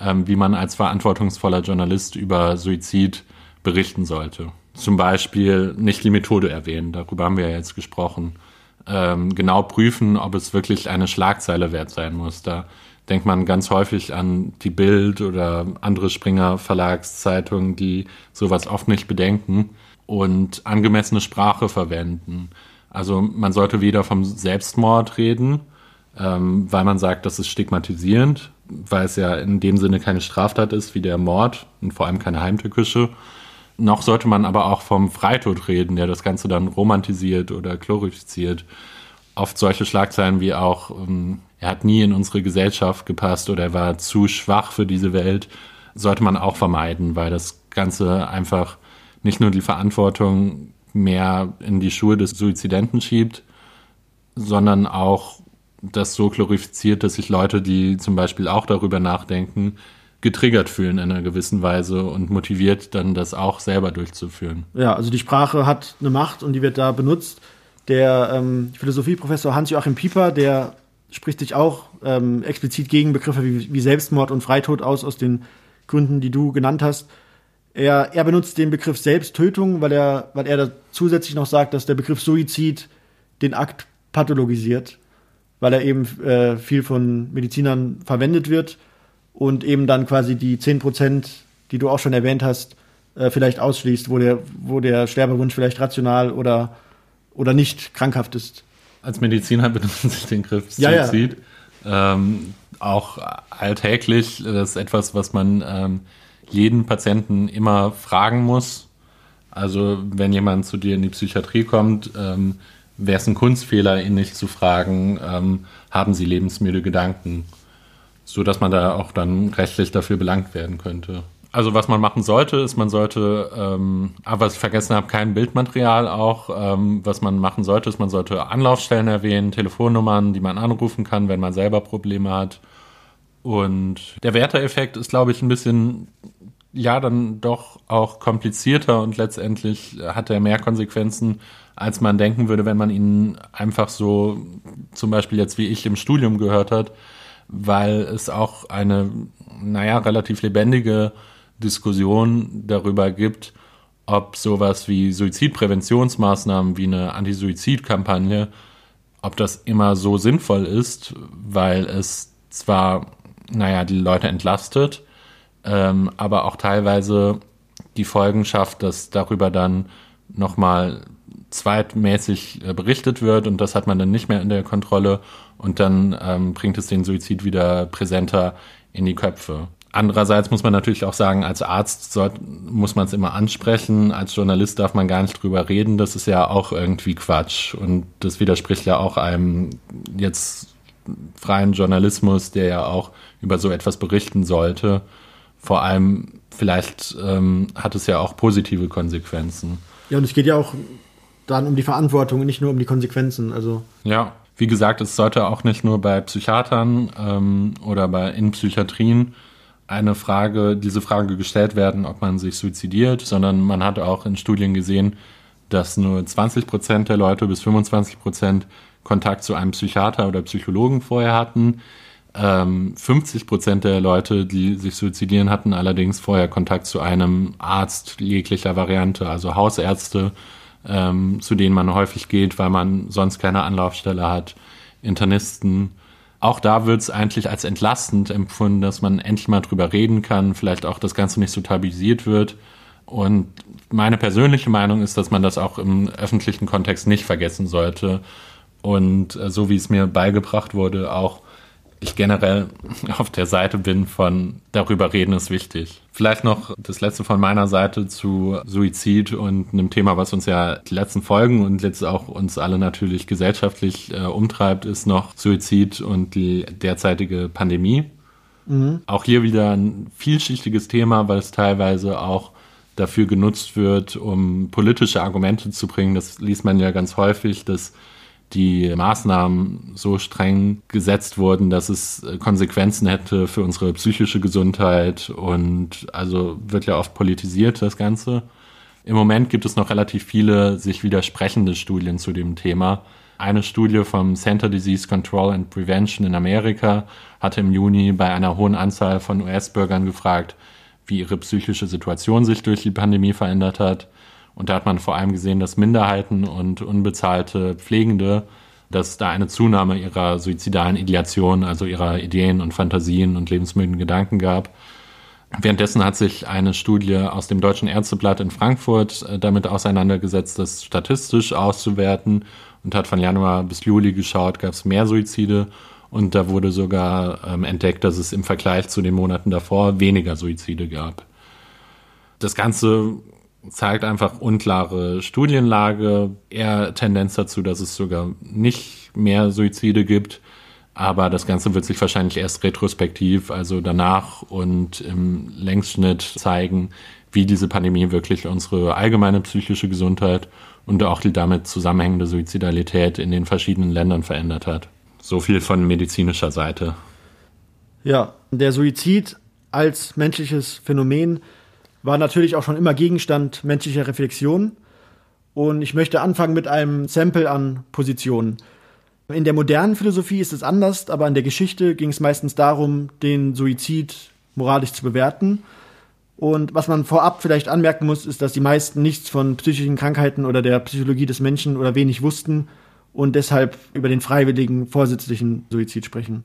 ähm, wie man als verantwortungsvoller Journalist über Suizid berichten sollte. Zum Beispiel nicht die Methode erwähnen, darüber haben wir ja jetzt gesprochen. Ähm, genau prüfen, ob es wirklich eine Schlagzeile wert sein muss. Da denkt man ganz häufig an die Bild oder andere Springer Verlagszeitungen, die sowas oft nicht bedenken und angemessene Sprache verwenden. Also man sollte weder vom Selbstmord reden, ähm, weil man sagt, das ist stigmatisierend, weil es ja in dem Sinne keine Straftat ist wie der Mord und vor allem keine heimtückische. Noch sollte man aber auch vom Freitod reden, der das Ganze dann romantisiert oder glorifiziert. Oft solche Schlagzeilen wie auch, ähm, er hat nie in unsere Gesellschaft gepasst oder er war zu schwach für diese Welt, sollte man auch vermeiden, weil das Ganze einfach nicht nur die Verantwortung mehr in die Schuhe des Suizidenten schiebt, sondern auch das so glorifiziert, dass sich Leute, die zum Beispiel auch darüber nachdenken, getriggert fühlen in einer gewissen Weise und motiviert, dann das auch selber durchzuführen. Ja, also die Sprache hat eine Macht und die wird da benutzt. Der ähm, Philosophieprofessor Hans-Joachim Pieper, der spricht sich auch ähm, explizit gegen Begriffe wie, wie Selbstmord und Freitod aus, aus den Gründen, die du genannt hast. Er, er benutzt den Begriff Selbsttötung, weil er, weil er da zusätzlich noch sagt, dass der Begriff Suizid den Akt pathologisiert, weil er eben äh, viel von Medizinern verwendet wird und eben dann quasi die 10 Prozent, die du auch schon erwähnt hast, äh, vielleicht ausschließt, wo der, wo der Sterbewunsch vielleicht rational oder, oder nicht krankhaft ist. Als Mediziner benutzen sich den Begriff Ja, Suizid. Ähm, auch alltäglich, das ist etwas, was man ähm, jeden Patienten immer fragen muss. Also wenn jemand zu dir in die Psychiatrie kommt, ähm, wäre es ein Kunstfehler, ihn nicht zu fragen, ähm, haben Sie lebensmüde Gedanken? So dass man da auch dann rechtlich dafür belangt werden könnte. Also was man machen sollte, ist, man sollte, ähm, aber was ich vergessen habe, kein Bildmaterial auch. Ähm, was man machen sollte, ist, man sollte Anlaufstellen erwähnen, Telefonnummern, die man anrufen kann, wenn man selber Probleme hat. Und der Werteeffekt ist, glaube ich, ein bisschen, ja, dann doch auch komplizierter und letztendlich hat er mehr Konsequenzen, als man denken würde, wenn man ihn einfach so, zum Beispiel jetzt wie ich im Studium gehört hat, weil es auch eine, naja, relativ lebendige Diskussion darüber gibt, ob sowas wie Suizidpräventionsmaßnahmen wie eine Anti-Suizid-Kampagne, ob das immer so sinnvoll ist, weil es zwar, naja, die Leute entlastet, ähm, aber auch teilweise die Folgen schafft, dass darüber dann nochmal zweitmäßig äh, berichtet wird und das hat man dann nicht mehr in der Kontrolle und dann ähm, bringt es den Suizid wieder präsenter in die Köpfe. Andererseits muss man natürlich auch sagen, als Arzt soll, muss man es immer ansprechen, als Journalist darf man gar nicht drüber reden, das ist ja auch irgendwie Quatsch und das widerspricht ja auch einem jetzt freien Journalismus, der ja auch über so etwas berichten sollte. Vor allem, vielleicht ähm, hat es ja auch positive Konsequenzen. Ja, und es geht ja auch dann um die Verantwortung, nicht nur um die Konsequenzen. Also Ja, wie gesagt, es sollte auch nicht nur bei Psychiatern ähm, oder bei in Psychiatrien eine Frage, diese Frage gestellt werden, ob man sich suizidiert, sondern man hat auch in Studien gesehen, dass nur 20 Prozent der Leute bis 25 Prozent Kontakt zu einem Psychiater oder Psychologen vorher hatten. Ähm, 50 Prozent der Leute, die sich suizidieren, hatten allerdings vorher Kontakt zu einem Arzt jeglicher Variante, also Hausärzte, ähm, zu denen man häufig geht, weil man sonst keine Anlaufstelle hat, Internisten. Auch da wird es eigentlich als entlastend empfunden, dass man endlich mal drüber reden kann, vielleicht auch das Ganze nicht so tabuisiert wird. Und meine persönliche Meinung ist, dass man das auch im öffentlichen Kontext nicht vergessen sollte. Und äh, so wie es mir beigebracht wurde, auch ich generell auf der Seite bin von darüber reden ist wichtig. Vielleicht noch das letzte von meiner Seite zu Suizid und einem Thema, was uns ja die letzten Folgen und jetzt auch uns alle natürlich gesellschaftlich äh, umtreibt, ist noch Suizid und die derzeitige Pandemie. Auch hier wieder ein vielschichtiges Thema, weil es teilweise auch dafür genutzt wird, um politische Argumente zu bringen. Das liest man ja ganz häufig, dass die Maßnahmen so streng gesetzt wurden, dass es äh, Konsequenzen hätte für unsere psychische Gesundheit und also wird ja oft politisiert das Ganze. Im Moment gibt es noch relativ viele sich widersprechende Studien zu dem Thema. Eine Studie vom Center Disease Control and Prevention in Amerika hatte im Juni bei einer hohen Anzahl von US-Bürgern gefragt, wie ihre psychische Situation sich durch die Pandemie verändert hat. Und da hat man vor allem gesehen, dass Minderheiten und unbezahlte Pflegende, dass da eine Zunahme ihrer suizidalen Ideation, also ihrer Ideen und Fantasien und lebensmüden Gedanken gab. Währenddessen hat sich eine Studie aus dem Deutschen Ärzteblatt in Frankfurt äh, damit auseinandergesetzt, das statistisch auszuwerten und hat von Januar bis Juli geschaut, gab es mehr Suizide und da wurde sogar ähm, entdeckt, dass es im Vergleich zu den Monaten davor weniger Suizide gab. Das Ganze zeigt einfach unklare Studienlage, eher Tendenz dazu, dass es sogar nicht mehr Suizide gibt. Aber das Ganze wird sich wahrscheinlich erst retrospektiv, also danach und im Längsschnitt zeigen, wie diese Pandemie wirklich unsere allgemeine psychische Gesundheit und auch die damit zusammenhängende Suizidalität in den verschiedenen Ländern verändert hat. So viel von medizinischer Seite. Ja, der Suizid als menschliches Phänomen war natürlich auch schon immer Gegenstand menschlicher Reflexion. Und ich möchte anfangen mit einem Sample an Positionen. In der modernen Philosophie ist es anders, aber in der Geschichte ging es meistens darum, den Suizid moralisch zu bewerten. Und was man vorab vielleicht anmerken muss, ist, dass die meisten nichts von psychischen Krankheiten oder der Psychologie des Menschen oder wenig wussten und deshalb über den freiwilligen, vorsätzlichen Suizid sprechen.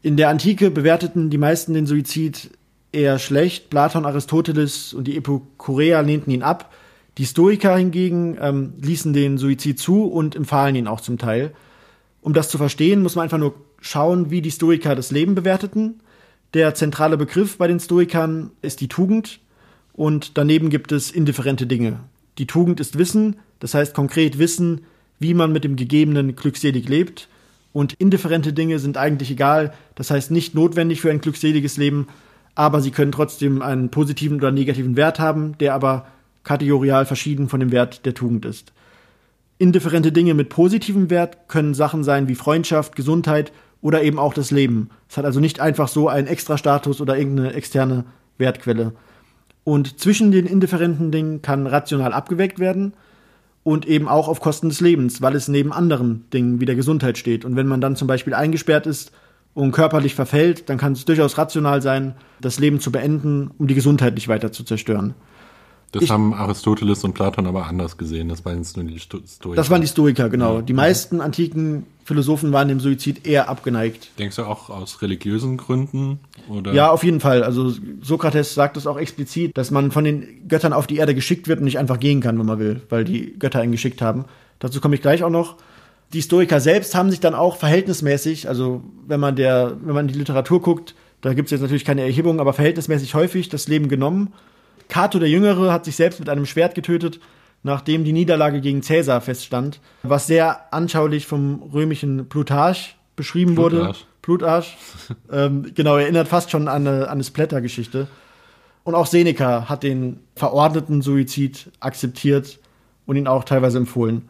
In der Antike bewerteten die meisten den Suizid eher schlecht. Platon, Aristoteles und die Epikureer lehnten ihn ab. Die Stoiker hingegen ähm, ließen den Suizid zu und empfahlen ihn auch zum Teil. Um das zu verstehen, muss man einfach nur schauen, wie die Stoiker das Leben bewerteten. Der zentrale Begriff bei den Stoikern ist die Tugend und daneben gibt es indifferente Dinge. Die Tugend ist Wissen, das heißt konkret Wissen, wie man mit dem Gegebenen glückselig lebt. Und indifferente Dinge sind eigentlich egal, das heißt nicht notwendig für ein glückseliges Leben, aber sie können trotzdem einen positiven oder negativen Wert haben, der aber kategorial verschieden von dem Wert der Tugend ist. Indifferente Dinge mit positivem Wert können Sachen sein wie Freundschaft, Gesundheit oder eben auch das Leben. Es hat also nicht einfach so einen Extrastatus oder irgendeine externe Wertquelle. Und zwischen den indifferenten Dingen kann rational abgeweckt werden und eben auch auf Kosten des Lebens, weil es neben anderen Dingen wie der Gesundheit steht. Und wenn man dann zum Beispiel eingesperrt ist und körperlich verfällt, dann kann es durchaus rational sein, das Leben zu beenden, um die Gesundheit nicht weiter zu zerstören. Das ich, haben Aristoteles und Platon aber anders gesehen. Das waren jetzt nur die Stoiker. Das waren die Stoiker, genau. Ja. Die meisten antiken Philosophen waren dem Suizid eher abgeneigt. Denkst du auch aus religiösen Gründen? Oder? Ja, auf jeden Fall. Also Sokrates sagt es auch explizit, dass man von den Göttern auf die Erde geschickt wird und nicht einfach gehen kann, wenn man will, weil die Götter ihn geschickt haben. Dazu komme ich gleich auch noch. Die Stoiker selbst haben sich dann auch verhältnismäßig, also wenn man der, wenn man die Literatur guckt, da gibt es jetzt natürlich keine Erhebung, aber verhältnismäßig häufig das Leben genommen Cato der Jüngere hat sich selbst mit einem Schwert getötet, nachdem die Niederlage gegen Caesar feststand, was sehr anschaulich vom römischen Plutarch beschrieben Plutarch. wurde. Plutarch. ähm, genau, erinnert fast schon an eine, an eine Splatter-Geschichte. Und auch Seneca hat den verordneten Suizid akzeptiert und ihn auch teilweise empfohlen.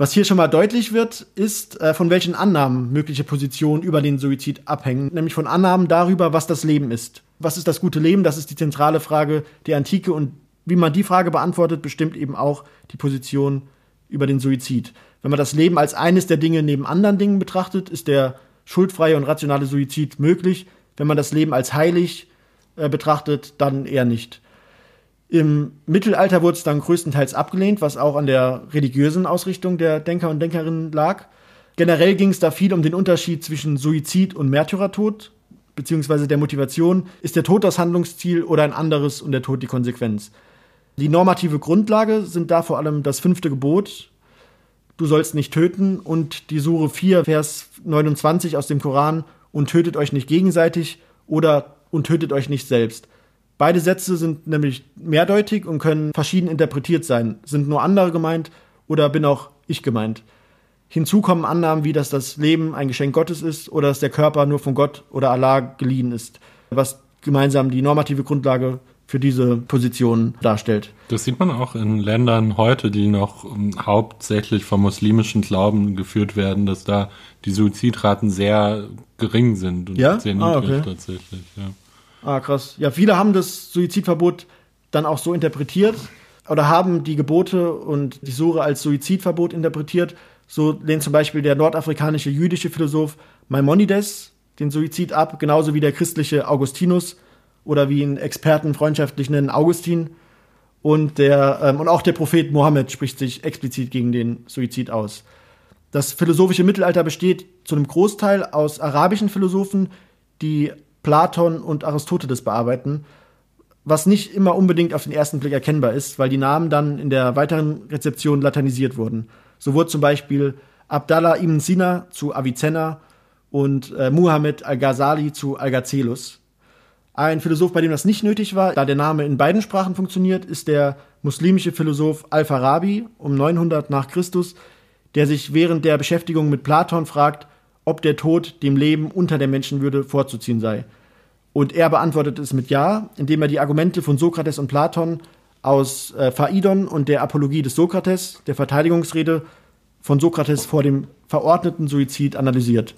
Was hier schon mal deutlich wird, ist, äh, von welchen Annahmen mögliche Positionen über den Suizid abhängen, nämlich von Annahmen darüber, was das Leben ist. Was ist das gute Leben? Das ist die zentrale Frage der Antike und wie man die Frage beantwortet, bestimmt eben auch die Position über den Suizid. Wenn man das Leben als eines der Dinge neben anderen Dingen betrachtet, ist der schuldfreie und rationale Suizid möglich. Wenn man das Leben als heilig äh, betrachtet, dann eher nicht. Im Mittelalter wurde es dann größtenteils abgelehnt, was auch an der religiösen Ausrichtung der Denker und Denkerinnen lag. Generell ging es da viel um den Unterschied zwischen Suizid und Märtyrertod, beziehungsweise der Motivation. Ist der Tod das Handlungsziel oder ein anderes und der Tod die Konsequenz? Die normative Grundlage sind da vor allem das fünfte Gebot, du sollst nicht töten, und die Sure 4, Vers 29 aus dem Koran, und tötet euch nicht gegenseitig oder und tötet euch nicht selbst. Beide Sätze sind nämlich mehrdeutig und können verschieden interpretiert sein. Sind nur andere gemeint oder bin auch ich gemeint? Hinzu kommen Annahmen wie, dass das Leben ein Geschenk Gottes ist oder dass der Körper nur von Gott oder Allah geliehen ist, was gemeinsam die normative Grundlage für diese Position darstellt. Das sieht man auch in Ländern heute, die noch um, hauptsächlich vom muslimischen Glauben geführt werden, dass da die Suizidraten sehr gering sind und ja? sehr niedrig ah, okay. tatsächlich. Ja. Ah, krass. Ja, viele haben das Suizidverbot dann auch so interpretiert oder haben die Gebote und die Sure als Suizidverbot interpretiert. So lehnt zum Beispiel der nordafrikanische jüdische Philosoph Maimonides den Suizid ab, genauso wie der christliche Augustinus oder wie ihn Experten freundschaftlich nennen, Augustin. Und, der, ähm, und auch der Prophet Mohammed spricht sich explizit gegen den Suizid aus. Das philosophische Mittelalter besteht zu einem Großteil aus arabischen Philosophen, die Platon und Aristoteles bearbeiten, was nicht immer unbedingt auf den ersten Blick erkennbar ist, weil die Namen dann in der weiteren Rezeption lateinisiert wurden. So wurde zum Beispiel Abdallah ibn Sina zu Avicenna und äh, Muhammad al-Ghazali zu Al-Gazelus. Ein Philosoph, bei dem das nicht nötig war, da der Name in beiden Sprachen funktioniert, ist der muslimische Philosoph Al-Farabi um 900 nach Christus, der sich während der Beschäftigung mit Platon fragt, ob der Tod dem Leben unter der Menschenwürde vorzuziehen sei. Und er beantwortet es mit Ja, indem er die Argumente von Sokrates und Platon aus äh, Phaidon und der Apologie des Sokrates, der Verteidigungsrede von Sokrates vor dem verordneten Suizid analysiert.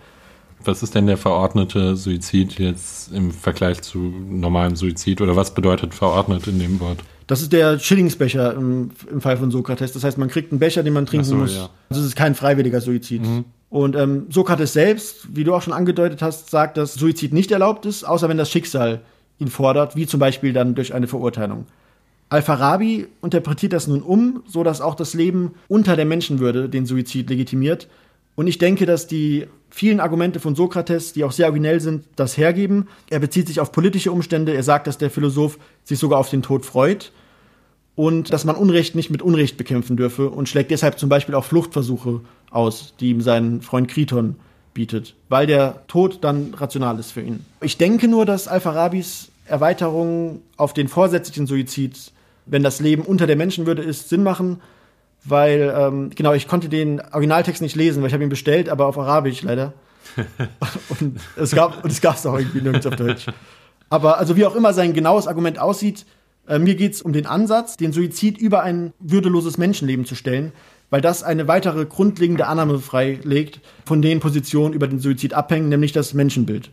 Was ist denn der verordnete Suizid jetzt im Vergleich zu normalem Suizid oder was bedeutet verordnet in dem Wort? Das ist der Schillingsbecher im, im Fall von Sokrates. Das heißt, man kriegt einen Becher, den man trinken so, muss. ja. Also es ist kein freiwilliger Suizid. Und ähm, Sokrates selbst, wie du auch schon angedeutet hast, sagt, dass Suizid nicht erlaubt ist, außer wenn das Schicksal ihn fordert, wie zum Beispiel dann durch eine Verurteilung. Al-Farabi interpretiert das nun um, so dass auch das Leben unter der Menschenwürde den Suizid legitimiert. Und ich denke, dass die vielen Argumente von Sokrates, die auch sehr originell sind, das hergeben. Er bezieht sich auf politische Umstände. Er sagt, dass der Philosoph sich sogar auf den Tod freut und dass man Unrecht nicht mit Unrecht bekämpfen dürfe und schlägt deshalb zum Beispiel auch Fluchtversuche aus, die ihm sein Freund Kriton bietet, weil der Tod dann rational ist für ihn. Ich denke nur, dass Al-Farabis Erweiterungen auf den vorsätzlichen Suizid, wenn das Leben unter der Menschenwürde ist, Sinn machen, weil, ähm, genau, ich konnte den Originaltext nicht lesen, weil ich habe ihn bestellt, aber auf Arabisch leider. und es gab und es gab es auch irgendwie nirgends auf Deutsch. Aber also wie auch immer sein genaues Argument aussieht, äh, mir geht es um den Ansatz, den Suizid über ein würdeloses Menschenleben zu stellen, weil das eine weitere grundlegende Annahme freilegt, von den Positionen über den Suizid abhängen, nämlich das Menschenbild.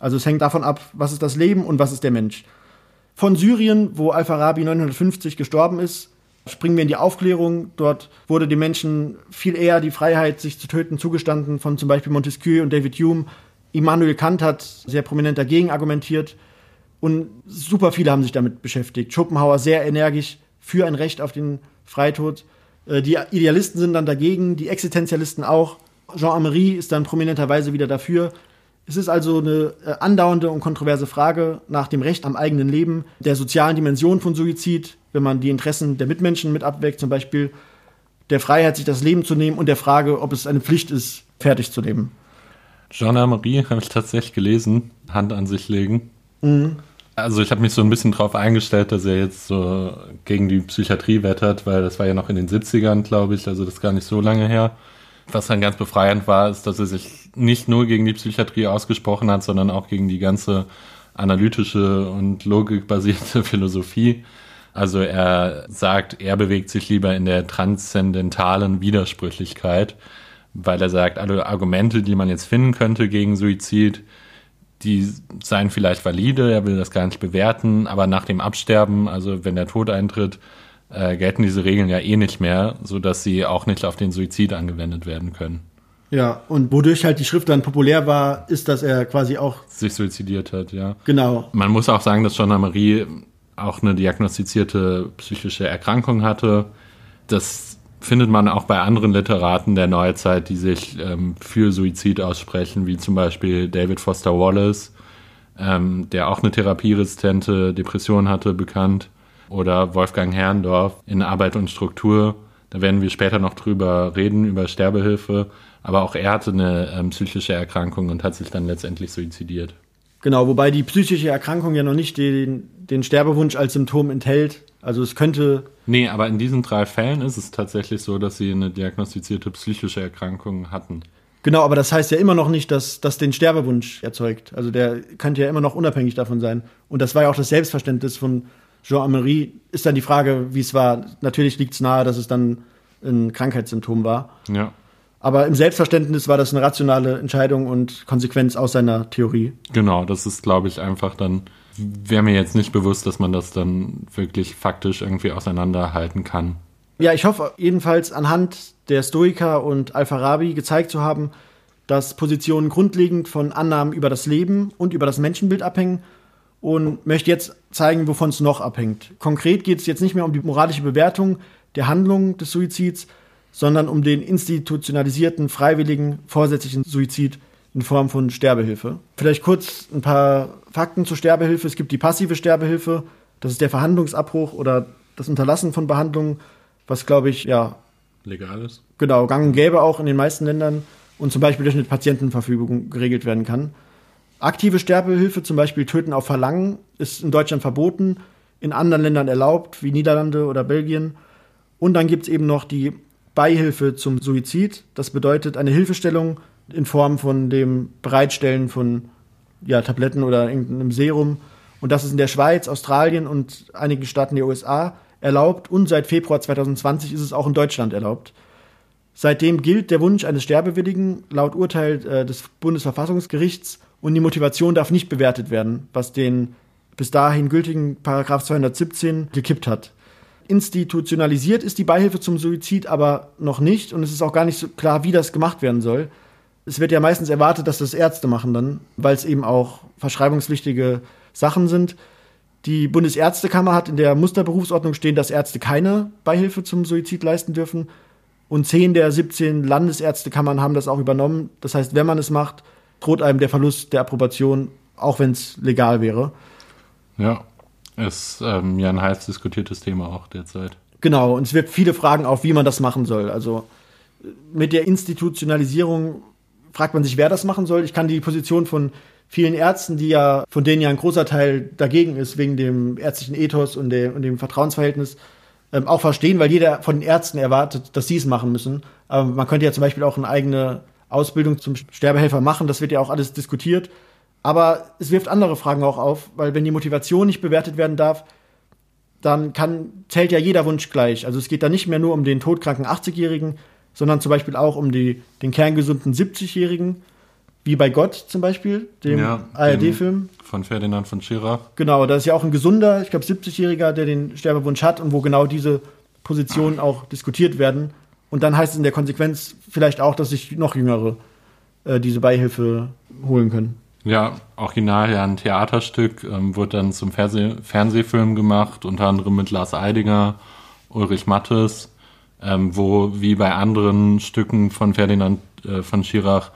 Also es hängt davon ab, was ist das Leben und was ist der Mensch. Von Syrien, wo Al-Farabi 950 gestorben ist, springen wir in die Aufklärung. Dort wurde den Menschen viel eher die Freiheit, sich zu töten, zugestanden von zum Beispiel Montesquieu und David Hume. Immanuel Kant hat sehr prominent dagegen argumentiert. Und super viele haben sich damit beschäftigt. Schopenhauer sehr energisch für ein Recht auf den Freitod. Äh, Die Idealisten sind dann dagegen, die Existenzialisten auch. Jean Amery ist dann prominenterweise wieder dafür. Es ist also eine äh, andauernde und kontroverse Frage nach dem Recht am eigenen Leben, der sozialen Dimension von Suizid, wenn man die Interessen der Mitmenschen mit abwägt, zum Beispiel der Freiheit, sich das Leben zu nehmen und der Frage, ob es eine Pflicht ist, fertig zu leben. Jean Marie habe ich tatsächlich gelesen, Hand an sich legen. Also ich habe mich so ein bisschen drauf eingestellt, dass er jetzt so gegen die Psychiatrie wettert, weil das war ja noch in den 70ern, glaube ich, also das ist gar nicht so lange her. Was dann ganz befreiend war, ist, dass er sich nicht nur gegen die Psychiatrie ausgesprochen hat, sondern auch gegen die ganze analytische und logikbasierte Philosophie. Also er sagt, er bewegt sich lieber in der transzendentalen Widersprüchlichkeit, weil er sagt, alle Argumente, die man jetzt finden könnte gegen Suizid, die seien vielleicht valide, er will das gar nicht bewerten, aber nach dem Absterben, also wenn der Tod eintritt, äh, gelten diese Regeln ja eh nicht mehr, sodass sie auch nicht auf den Suizid angewendet werden können. Ja, und wodurch halt die Schrift dann populär war, ist, dass er quasi auch, Sich suizidiert hat, ja. genau, Man muss auch sagen, dass Jean Marie auch eine diagnostizierte psychische Erkrankung hatte. Das findet man auch bei anderen Literaten der Neuzeit, die sich ähm, für Suizid aussprechen, wie zum Beispiel David Foster Wallace, ähm, der auch eine therapieresistente Depression hatte, bekannt, oder Wolfgang Herrndorf in Arbeit und Struktur. Da werden wir später noch drüber reden, über Sterbehilfe. Aber auch er hatte eine ähm, psychische Erkrankung und hat sich dann letztendlich suizidiert. genau, wobei die psychische Erkrankung ja noch nicht den, den Sterbewunsch als Symptom enthält. Also es könnte, Nee, aber in diesen drei Fällen ist es tatsächlich so, dass sie eine diagnostizierte psychische Erkrankung hatten. genau, aber das heißt ja immer noch nicht, dass das den Sterbewunsch erzeugt. Also der könnte ja immer noch unabhängig davon sein. Und das war ja auch das Selbstverständnis von Jean-Amery. Ist dann die Frage, wie es war. Natürlich liegt es nahe, dass es dann ein Krankheitssymptom war. Ja, Aber im Selbstverständnis war das eine rationale Entscheidung und Konsequenz aus seiner Theorie. genau. Das ist, glaube ich, einfach dann, wäre mir jetzt nicht bewusst, dass man das dann wirklich faktisch irgendwie auseinanderhalten kann. Ja, ich hoffe jedenfalls anhand der Stoiker und Al-Farabi gezeigt zu haben, dass Positionen grundlegend von Annahmen über das Leben und über das Menschenbild abhängen und möchte jetzt zeigen, wovon es noch abhängt. Konkret geht es jetzt nicht mehr um die moralische Bewertung der Handlung des Suizids, sondern um den institutionalisierten, freiwilligen, vorsätzlichen Suizid in Form von Sterbehilfe. Vielleicht kurz ein paar Fakten zur Sterbehilfe. Es gibt die passive Sterbehilfe, das ist der Verhandlungsabbruch oder das Unterlassen von Behandlungen, was, glaube ich, ja, Legales? genau, gang und gäbe auch in den meisten Ländern und zum Beispiel durch eine Patientenverfügung geregelt werden kann. Aktive Sterbehilfe, zum Beispiel Töten auf Verlangen, ist in Deutschland verboten, in anderen Ländern erlaubt, wie Niederlande oder Belgien. Und dann gibt es eben noch die Beihilfe zum Suizid. Das bedeutet eine Hilfestellung in Form von dem Bereitstellen von ja, Tabletten oder irgendeinem Serum. Und das ist in der Schweiz, Australien und einigen Staaten der USA erlaubt. Und seit Februar 2020 ist es auch in Deutschland erlaubt. Seitdem gilt der Wunsch eines Sterbewilligen laut Urteil äh, des Bundesverfassungsgerichts und die Motivation darf nicht bewertet werden, was den bis dahin gültigen Paragraph 217 gekippt hat. Institutionalisiert ist die Beihilfe zum Suizid aber noch nicht und es ist auch gar nicht so klar, wie das gemacht werden soll. Es wird ja meistens erwartet, dass das Ärzte machen dann, weil es eben auch verschreibungspflichtige Sachen sind. Die Bundesärztekammer hat in der Musterberufsordnung stehen, dass Ärzte keine Beihilfe zum Suizid leisten dürfen. Und zehn der 17 Landesärztekammern haben das auch übernommen. Das heißt, wenn man es macht, droht einem der Verlust der Approbation, auch wenn es legal wäre. Ja, ist ähm, ja ein heiß diskutiertes Thema auch derzeit. Genau, und es wirft viele Fragen auf, wie man das machen soll. Also mit der Institutionalisierung fragt man sich, wer das machen soll. Ich kann die Position von vielen Ärzten, die ja, von denen ja ein großer Teil dagegen ist, wegen dem ärztlichen Ethos und, der, und dem Vertrauensverhältnis, ähm, auch verstehen, weil jeder von den Ärzten erwartet, dass sie es machen müssen. Aber man könnte ja zum Beispiel auch eine eigene Ausbildung zum Sterbehelfer machen, das wird ja auch alles diskutiert. Aber es wirft andere Fragen auch auf, weil wenn die Motivation nicht bewertet werden darf, dann kann, zählt ja jeder Wunsch gleich. Also es geht da nicht mehr nur um den todkranken 80-Jährigen, sondern zum Beispiel auch um die, den kerngesunden 70-Jährigen wie bei Gott zum Beispiel, dem Ja, ARD-Film. Von Ferdinand von Schirach. Genau, da ist ja auch ein gesunder, ich glaube 70-Jähriger, der den Sterbewunsch hat und wo genau diese Positionen auch diskutiert werden. Und dann heißt es in der Konsequenz vielleicht auch, dass sich noch Jüngere äh, diese Beihilfe holen können. Ja, original ja ein Theaterstück, ähm, wurde dann zum Fernseh Fernsehfilm gemacht, unter anderem mit Lars Eidinger, Ulrich Mattes, ähm, wo wie bei anderen Stücken von Ferdinand äh, von Schirach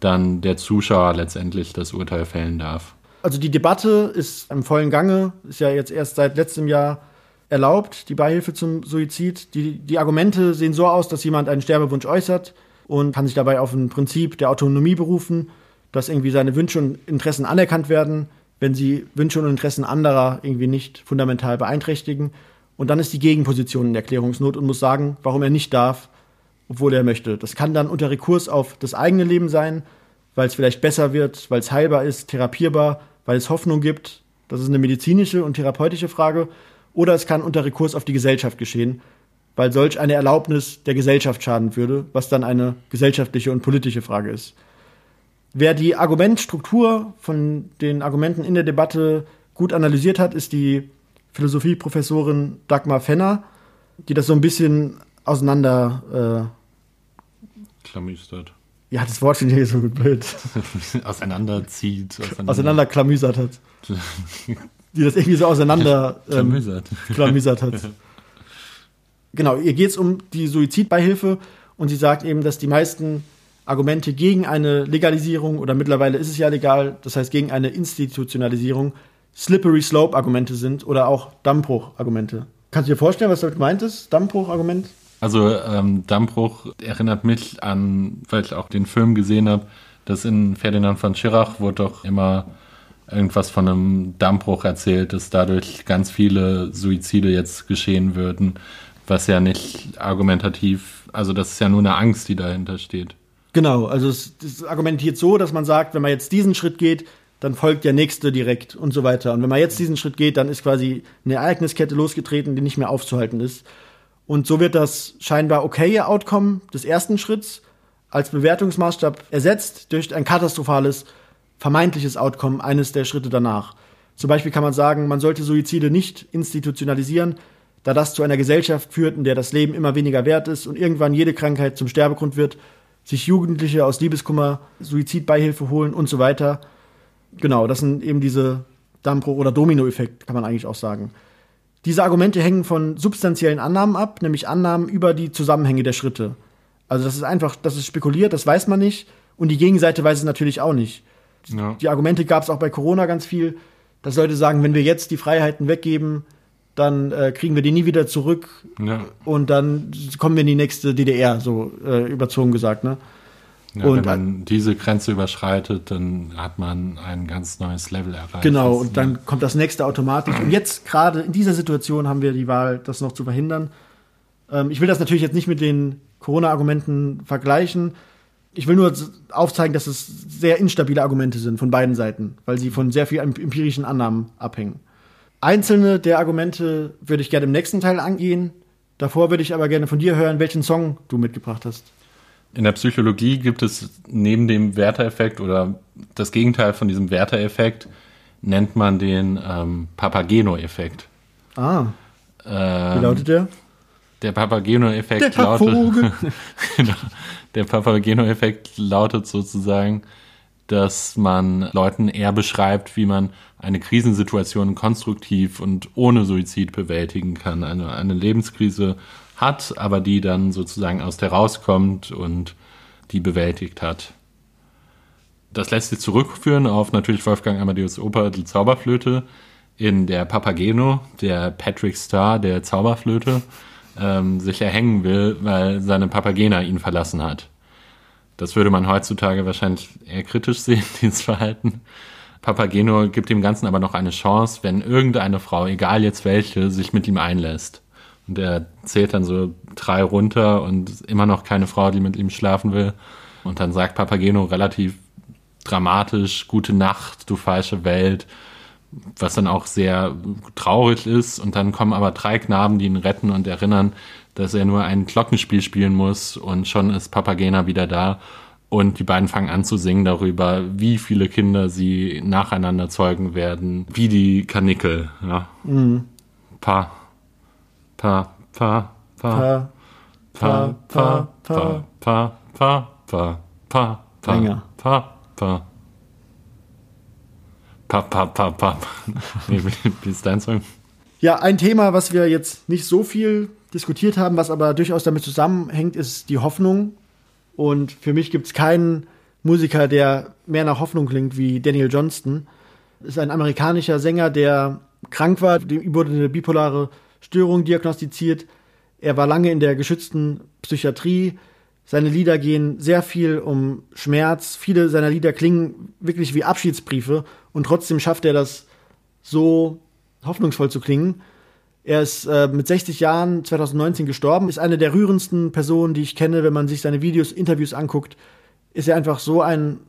dann der Zuschauer letztendlich das Urteil fällen darf. Also die Debatte ist im vollen Gange, ist ja jetzt erst seit letztem Jahr erlaubt, die Beihilfe zum Suizid. Die, die Argumente sehen so aus, dass jemand einen Sterbewunsch äußert und kann sich dabei auf ein Prinzip der Autonomie berufen, dass irgendwie seine Wünsche und Interessen anerkannt werden, wenn sie Wünsche und Interessen anderer irgendwie nicht fundamental beeinträchtigen. Und dann ist die Gegenposition in Erklärungsnot und muss sagen, warum er nicht darf, obwohl er möchte. Das kann dann unter Rekurs auf das eigene Leben sein, weil es vielleicht besser wird, weil es heilbar ist, therapierbar, weil es Hoffnung gibt. Das ist eine medizinische und therapeutische Frage. Oder es kann unter Rekurs auf die Gesellschaft geschehen, weil solch eine Erlaubnis der Gesellschaft schaden würde, was dann eine gesellschaftliche und politische Frage ist. Wer die Argumentstruktur von den Argumenten in der Debatte gut analysiert hat, ist die Philosophieprofessorin Dagmar Fenner, die das so ein bisschen auseinander, Klamüstert. äh, ja, das Wort finde ich so blöd, Auseinanderzieht. auseinanderklamüsert hat. Die das irgendwie so auseinander ähm, Klamüsert. klamüsert hat. Genau, ihr geht es um die Suizidbeihilfe und sie sagt eben, dass die meisten Argumente gegen eine Legalisierung oder mittlerweile ist es ja legal, das heißt gegen eine Institutionalisierung, Slippery Slope Argumente sind oder auch Dammbruch-Argumente. Kannst du dir vorstellen, was damit gemeint ist? Dammbruch-Argument? Also ähm, Dammbruch erinnert mich an, weil ich auch den Film gesehen habe, dass in Ferdinand von Schirach wurde doch immer irgendwas von einem Dammbruch erzählt, dass dadurch ganz viele Suizide jetzt geschehen würden, was ja nicht argumentativ, also das ist ja nur eine Angst, die dahinter steht. Genau, also es, es argumentiert so, dass man sagt, wenn man jetzt diesen Schritt geht, dann folgt der nächste direkt und so weiter. Und wenn man jetzt diesen Schritt geht, dann ist quasi eine Ereigniskette losgetreten, die nicht mehr aufzuhalten ist. Und so wird das scheinbar okaye Outcome des ersten Schritts als Bewertungsmaßstab ersetzt durch ein katastrophales, vermeintliches Outcome eines der Schritte danach. Zum Beispiel kann man sagen, man sollte Suizide nicht institutionalisieren, da das zu einer Gesellschaft führt, in der das Leben immer weniger wert ist und irgendwann jede Krankheit zum Sterbegrund wird, sich Jugendliche aus Liebeskummer Suizidbeihilfe holen und so weiter. Genau, das sind eben diese Dammbruch- oder Dominoeffekt, kann man eigentlich auch sagen. Diese Argumente hängen von substanziellen Annahmen ab, nämlich Annahmen über die Zusammenhänge der Schritte. Also das ist einfach, das ist spekuliert, das weiß man nicht. Und die Gegenseite weiß es natürlich auch nicht. Ja. Die Argumente gab es auch bei Corona ganz viel, dass Leute sagen, wenn wir jetzt die Freiheiten weggeben, dann äh, kriegen wir die nie wieder zurück Ja. und dann kommen wir in die nächste DDR, so äh, überzogen gesagt, ne? Ja, Und- wenn man diese Grenze überschreitet, dann hat man ein ganz neues Level erreicht. Genau, und dann kommt das nächste automatisch. Und jetzt gerade in dieser Situation haben wir die Wahl, das noch zu verhindern. Ähm, ich will das natürlich jetzt nicht mit den Corona-Argumenten vergleichen. Ich will nur aufzeigen, dass es sehr instabile Argumente sind von beiden Seiten, weil sie von sehr vielen empirischen Annahmen abhängen. Einzelne der Argumente würde ich gerne im nächsten Teil angehen. Davor würde ich aber gerne von dir hören, welchen Song du mitgebracht hast. In der Psychologie gibt es neben dem Werteeffekt oder das Gegenteil von diesem Werteeffekt nennt man den ähm, Papageno-Effekt. Ah, Ähm, wie lautet der? Der Papageno-Effekt Der lautet. genau. Der Papageno-Effekt lautet sozusagen, dass man Leuten eher beschreibt, wie man eine Krisensituation konstruktiv und ohne Suizid bewältigen kann. Eine, eine Lebenskrise hat, aber die dann sozusagen aus der rauskommt und die bewältigt hat. Das lässt sich zurückführen auf natürlich Wolfgang Amadeus Oper Die Zauberflöte in der Papageno, der Patrick Star der Zauberflöte, ähm, sich erhängen will, weil seine Papagena ihn verlassen hat. Das würde man heutzutage wahrscheinlich eher kritisch sehen, dieses Verhalten. Papageno gibt dem Ganzen aber noch eine Chance, wenn irgendeine Frau, egal jetzt welche, sich mit ihm einlässt. Und er zählt dann so drei runter und immer noch keine Frau, die mit ihm schlafen will. Und dann sagt Papageno relativ dramatisch, gute Nacht, du falsche Welt, was dann auch sehr traurig ist. Und dann kommen aber drei Knaben, die ihn retten und erinnern, dass er nur ein Glockenspiel spielen muss und schon ist Papagena wieder da. Und die beiden fangen an zu singen darüber, wie viele Kinder sie nacheinander zeugen werden, wie die Karnickel. Ja. Pa, pa, pa, pa, Pa, pa, pa, pa, pa, pa, pa, pa, Länger. pa, pa. Pa, pa, pa, pa. Nee, wie- wie ist dein Song? Ja, ein Thema, was wir jetzt nicht so viel diskutiert haben, was aber durchaus damit zusammenhängt, ist die Hoffnung. Und für mich gibt es keinen Musiker, der mehr nach Hoffnung klingt wie Daniel Johnston. Ist ein amerikanischer Sänger, der krank war, dem wurde eine bipolare Störung diagnostiziert. Er war lange in der geschützten Psychiatrie. Seine Lieder gehen sehr viel um Schmerz. Viele seiner Lieder klingen wirklich wie Abschiedsbriefe und trotzdem schafft er das so hoffnungsvoll zu klingen. Er ist äh, mit 60 Jahren 2019 gestorben, ist eine der rührendsten Personen, die ich kenne, wenn man sich seine Videos, Interviews anguckt. Ist er einfach so ein,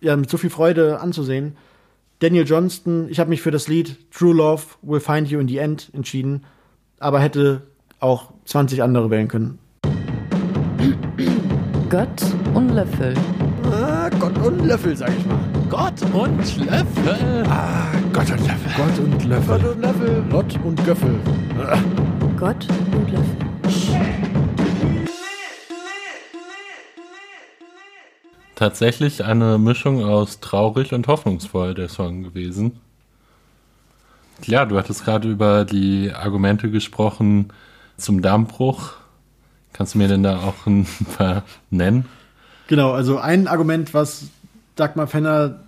ja, mit so viel Freude anzusehen. Daniel Johnston, ich habe mich für das Lied True Love Will Find You in the End entschieden, aber hätte auch 20 andere wählen können. Gott und Löffel. Ah, Gott und Löffel, sag ich mal. Gott und Löffel. Ah, Gott und Löffel. Gott und Löffel. Gott und Löffel. Lott und Göffel. Gott und Löffel. Tatsächlich eine Mischung aus traurig und hoffnungsvoll der Song gewesen. Ja, du hattest gerade über die Argumente gesprochen zum Dammbruch. Kannst du mir denn da auch ein paar nennen? Genau, also ein Argument, was Dagmar Fenner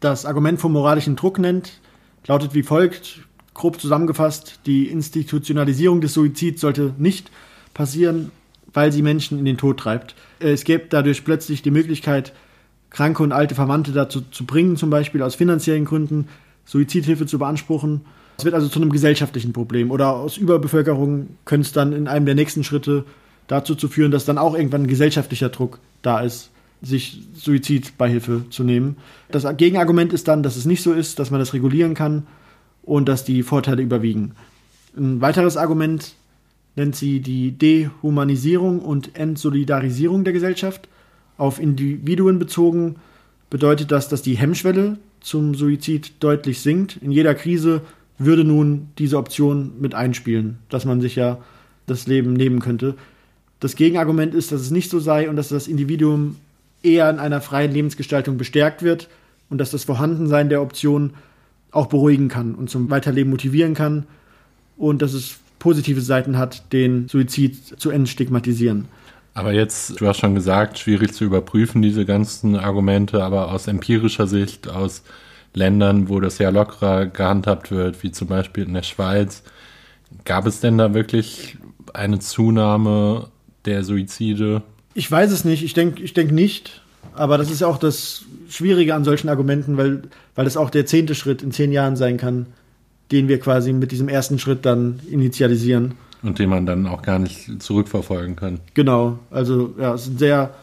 das Argument vom moralischen Druck nennt, lautet wie folgt, grob zusammengefasst, die Institutionalisierung des Suizids sollte nicht passieren, weil sie Menschen in den Tod treibt. Es gäbe dadurch plötzlich die Möglichkeit, kranke und alte Verwandte dazu zu bringen, zum Beispiel aus finanziellen Gründen, Suizidhilfe zu beanspruchen. Es wird also zu einem gesellschaftlichen Problem. Oder aus Überbevölkerung könnte es dann in einem der nächsten Schritte dazu zu führen, dass dann auch irgendwann ein gesellschaftlicher Druck da ist, sich Suizidbeihilfe zu nehmen. Das Gegenargument ist dann, dass es nicht so ist, dass man das regulieren kann und dass die Vorteile überwiegen. Ein weiteres Argument nennt sie die Dehumanisierung und Entsolidarisierung der Gesellschaft. Auf Individuen bezogen bedeutet das, dass die Hemmschwelle zum Suizid deutlich sinkt. In jeder Krise würde nun diese Option mit einspielen, dass man sich ja das Leben nehmen könnte. Das Gegenargument ist, dass es nicht so sei und dass das Individuum eher in einer freien Lebensgestaltung bestärkt wird und dass das Vorhandensein der Option auch beruhigen kann und zum Weiterleben motivieren kann und dass es positive Seiten hat, den Suizid zu entstigmatisieren. Aber jetzt, du hast schon gesagt, schwierig zu überprüfen, diese ganzen Argumente, aber aus empirischer Sicht, aus Ländern, wo das ja lockerer gehandhabt wird, wie zum Beispiel in der Schweiz, gab es denn da wirklich eine Zunahme der Suizide? Ich weiß es nicht, ich denke ich denk nicht. Aber das ist auch das Schwierige an solchen Argumenten, weil, weil das auch der zehnte Schritt in zehn Jahren sein kann, den wir quasi mit diesem ersten Schritt dann initialisieren. Und den man dann auch gar nicht zurückverfolgen kann. Genau, also ja, es ist sehr,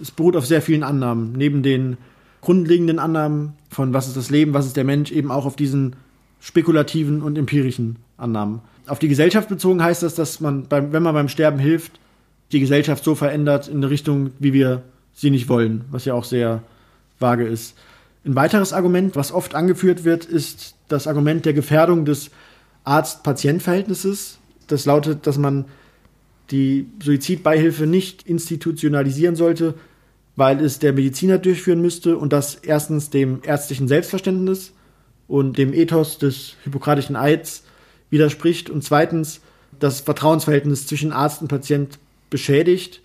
es beruht auf sehr vielen Annahmen. Neben den grundlegenden Annahmen von was ist das Leben, was ist der Mensch, eben auch auf diesen spekulativen und empirischen Annahmen. Auf die Gesellschaft bezogen heißt das, dass man, beim, wenn man beim Sterben hilft, die Gesellschaft so verändert in eine Richtung, wie wir sie nicht wollen, was ja auch sehr vage ist. Ein weiteres Argument, was oft angeführt wird, ist das Argument der Gefährdung des Arzt-Patient-Verhältnisses. Das lautet, dass man die Suizidbeihilfe nicht institutionalisieren sollte, weil es der Mediziner durchführen müsste und das erstens dem ärztlichen Selbstverständnis und dem Ethos des hippokratischen Eids widerspricht und zweitens das Vertrauensverhältnis zwischen Arzt und Patient beschädigt,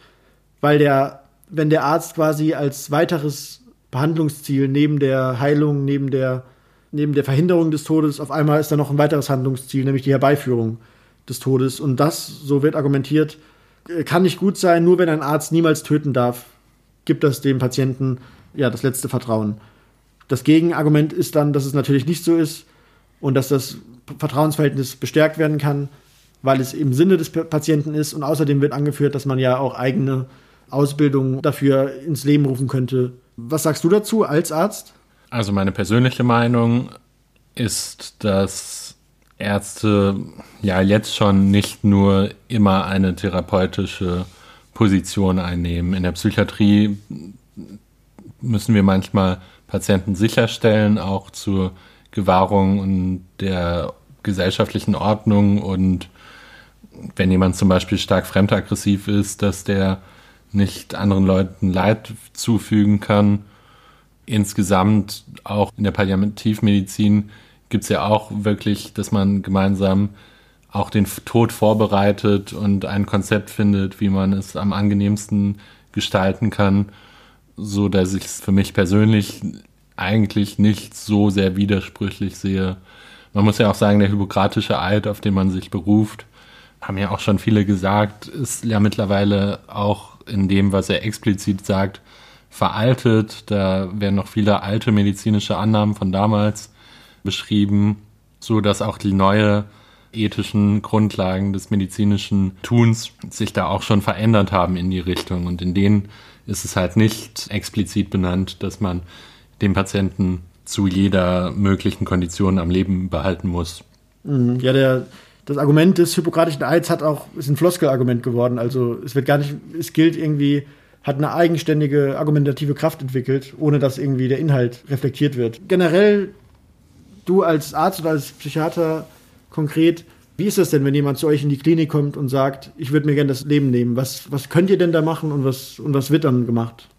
weil der, wenn der Arzt quasi als weiteres Behandlungsziel neben der Heilung, neben der, neben der Verhinderung des Todes, auf einmal ist da noch ein weiteres Handlungsziel, nämlich die Herbeiführung des Todes. Und das, so wird argumentiert, kann nicht gut sein, nur wenn ein Arzt niemals töten darf, gibt das dem Patienten ja das letzte Vertrauen. Das Gegenargument ist dann, dass es natürlich nicht so ist und dass das Vertrauensverhältnis bestärkt werden kann, weil es im Sinne des Patienten ist. Und außerdem wird angeführt, dass man ja auch eigene Ausbildung dafür ins Leben rufen könnte. Was sagst du dazu als Arzt? Also meine persönliche Meinung ist, dass Ärzte ja jetzt schon nicht nur immer eine therapeutische Position einnehmen. In der Psychiatrie müssen wir manchmal Patienten sicherstellen, auch zur Gewahrung der gesellschaftlichen Ordnung und wenn jemand zum Beispiel stark fremdaggressiv ist, dass der nicht anderen Leuten Leid zufügen kann. Insgesamt auch in der Palliativmedizin gibt es ja auch wirklich, dass man gemeinsam auch den Tod vorbereitet und ein Konzept findet, wie man es am angenehmsten gestalten kann, so dass ich es für mich persönlich eigentlich nicht so sehr widersprüchlich sehe. Man muss ja auch sagen, der hypokratische Eid, auf den man sich beruft, haben ja auch schon viele gesagt, ist ja mittlerweile auch in dem, was er explizit sagt, veraltet. Da werden noch viele alte medizinische Annahmen von damals beschrieben, so dass auch die neue ethischen Grundlagen des medizinischen Tuns sich da auch schon verändert haben in die Richtung. Und in denen ist es halt nicht explizit benannt, dass man den Patienten zu jeder möglichen Kondition am Leben behalten muss. Mhm. Ja, der das Argument des hippokratischen Eids hat auch, ist ein Floskelargument geworden. Also es wird gar nicht, es gilt irgendwie, hat eine eigenständige argumentative Kraft entwickelt, ohne dass irgendwie der Inhalt reflektiert wird. Generell, du als Arzt oder als Psychiater konkret, wie ist das denn, wenn jemand zu euch in die Klinik kommt und sagt, ich würde mir gerne das Leben nehmen? Was, was könnt ihr denn da machen und was, und was wird dann gemacht?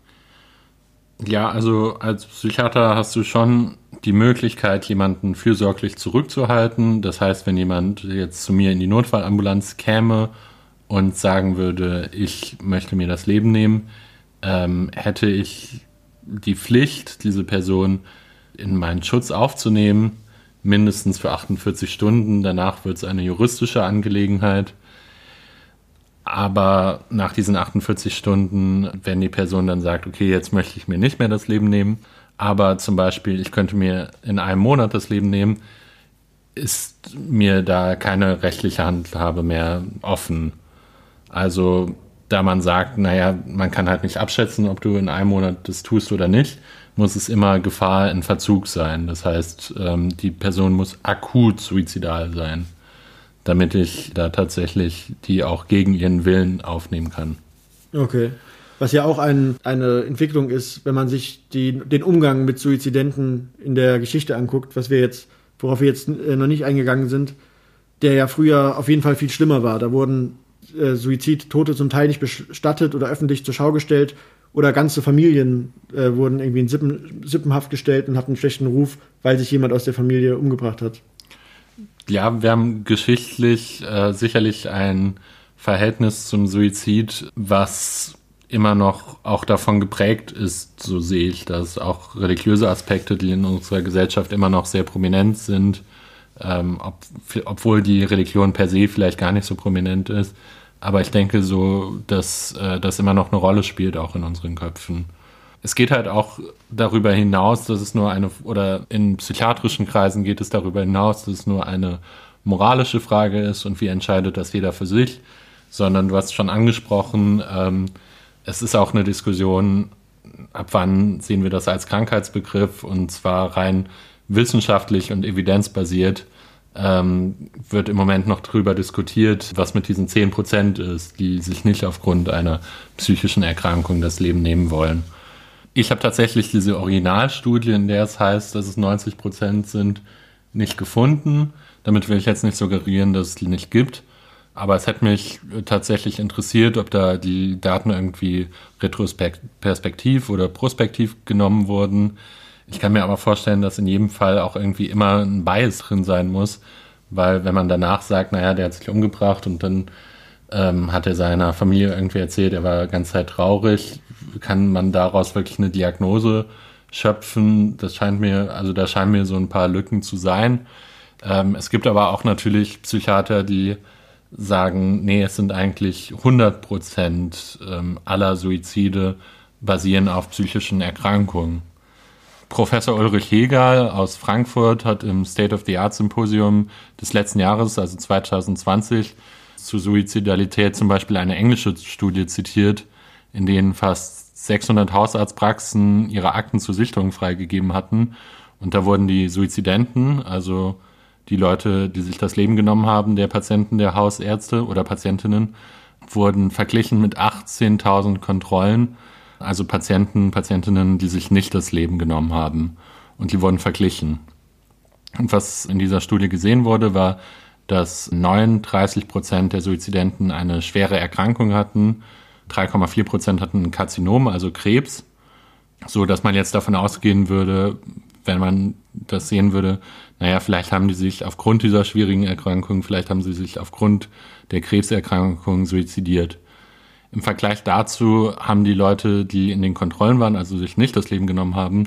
Ja, also als Psychiater hast du schon die Möglichkeit, jemanden fürsorglich zurückzuhalten. Das heißt, wenn jemand jetzt zu mir in die Notfallambulanz käme und sagen würde, ich möchte mir das Leben nehmen, ähm, hätte ich die Pflicht, diese Person in meinen Schutz aufzunehmen, mindestens für 48 Stunden. Danach wird es eine juristische Angelegenheit. Aber nach diesen 48 Stunden, wenn die Person dann sagt, okay, jetzt möchte ich mir nicht mehr das Leben nehmen, aber zum Beispiel, ich könnte mir in einem Monat das Leben nehmen, ist mir da keine rechtliche Handhabe mehr offen. Also, da man sagt, naja, man kann halt nicht abschätzen, ob du in einem Monat das tust oder nicht, muss es immer Gefahr in Verzug sein. Das heißt, ähm, die Person muss akut suizidal sein damit ich da tatsächlich die auch gegen ihren Willen aufnehmen kann. Okay. Was ja auch ein, eine Entwicklung ist, wenn man sich die, den Umgang mit Suizidenten in der Geschichte anguckt, was wir jetzt, worauf wir jetzt äh, noch nicht eingegangen sind, der ja früher auf jeden Fall viel schlimmer war. Da wurden äh, Suizidtote zum Teil nicht bestattet oder öffentlich zur Schau gestellt oder ganze Familien äh, wurden irgendwie in Sippen, Sippenhaft gestellt und hatten einen schlechten Ruf, weil sich jemand aus der Familie umgebracht hat ja, wir haben geschichtlich äh, sicherlich ein Verhältnis zum Suizid, was immer noch auch davon geprägt ist, so sehe ich das, auch religiöse Aspekte, die in unserer Gesellschaft immer noch sehr prominent sind, ähm, ob, obwohl die Religion per se vielleicht gar nicht so prominent ist. Aber ich denke so, dass äh, das immer noch eine Rolle spielt, auch in unseren Köpfen. Es geht halt auch darüber hinaus, dass es nur eine, oder in psychiatrischen Kreisen geht es darüber hinaus, dass es nur eine moralische Frage ist und wie entscheidet das jeder für sich, sondern du hast schon angesprochen, ähm, es ist auch eine Diskussion, ab wann sehen wir das als Krankheitsbegriff? Und zwar rein wissenschaftlich und evidenzbasiert ähm, wird im Moment noch darüber diskutiert, was mit diesen 10 Prozent ist, die sich nicht aufgrund einer psychischen Erkrankung das Leben nehmen wollen Ich habe tatsächlich diese Originalstudie, in der es heißt, dass es 90 Prozent sind, nicht gefunden. Damit will ich jetzt nicht suggerieren, dass es die nicht gibt. Aber es hätte mich tatsächlich interessiert, ob da die Daten irgendwie retrospektiv oder prospektiv genommen wurden. Ich kann mir aber vorstellen, dass in jedem Fall auch irgendwie immer ein Bias drin sein muss, weil wenn man danach sagt, naja, der hat sich umgebracht und dann ähm, hat er seiner Familie irgendwie erzählt, er war ganz Zeit traurig, kann man daraus wirklich eine Diagnose schöpfen. Das scheint mir, also da scheinen mir so ein paar Lücken zu sein. Ähm, es gibt aber auch natürlich Psychiater, die sagen, nee, es sind eigentlich 100 Prozent ähm, aller Suizide basieren auf psychischen Erkrankungen. Professor Ulrich Hegel aus Frankfurt hat im State of the Art Symposium des letzten Jahres, also 2020, zu Suizidalität zum Beispiel eine englische Studie zitiert, in denen fast 600 Hausarztpraxen ihre Akten zur Sichtung freigegeben hatten. Und da wurden die Suizidenten, also die Leute, die sich das Leben genommen haben, der Patienten der Hausärzte oder Patientinnen, wurden verglichen mit 18.000 Kontrollen, also Patienten, Patientinnen, die sich nicht das Leben genommen haben. Und die wurden verglichen. Und was in dieser Studie gesehen wurde, war, dass 39 Prozent der Suizidenten eine schwere Erkrankung hatten, 3,4 Prozent hatten ein Karzinom, also Krebs, so dass man jetzt davon ausgehen würde, wenn man das sehen würde, naja, vielleicht haben die sich aufgrund dieser schwierigen Erkrankung, vielleicht haben sie sich aufgrund der Krebserkrankung suizidiert. Im Vergleich dazu haben die Leute, die in den Kontrollen waren, also sich nicht das Leben genommen haben,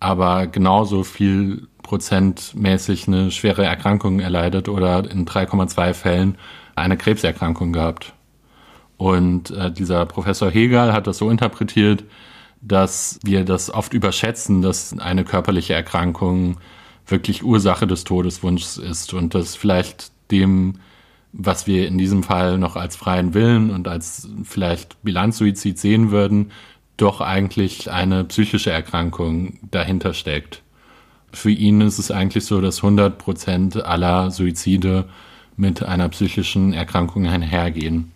aber genauso viel prozentmäßig eine schwere Erkrankung erleidet oder in 3,2 Fällen eine Krebserkrankung gehabt. Und äh, dieser Professor Hegel hat das so interpretiert, dass wir das oft überschätzen, dass eine körperliche Erkrankung wirklich Ursache des Todeswunsches ist und dass vielleicht dem, was wir in diesem Fall noch als freien Willen und als vielleicht Bilanzsuizid sehen würden, doch eigentlich eine psychische Erkrankung dahinter steckt. Für ihn ist es eigentlich so, dass 100 Prozent aller Suizide mit einer psychischen Erkrankung einhergehen.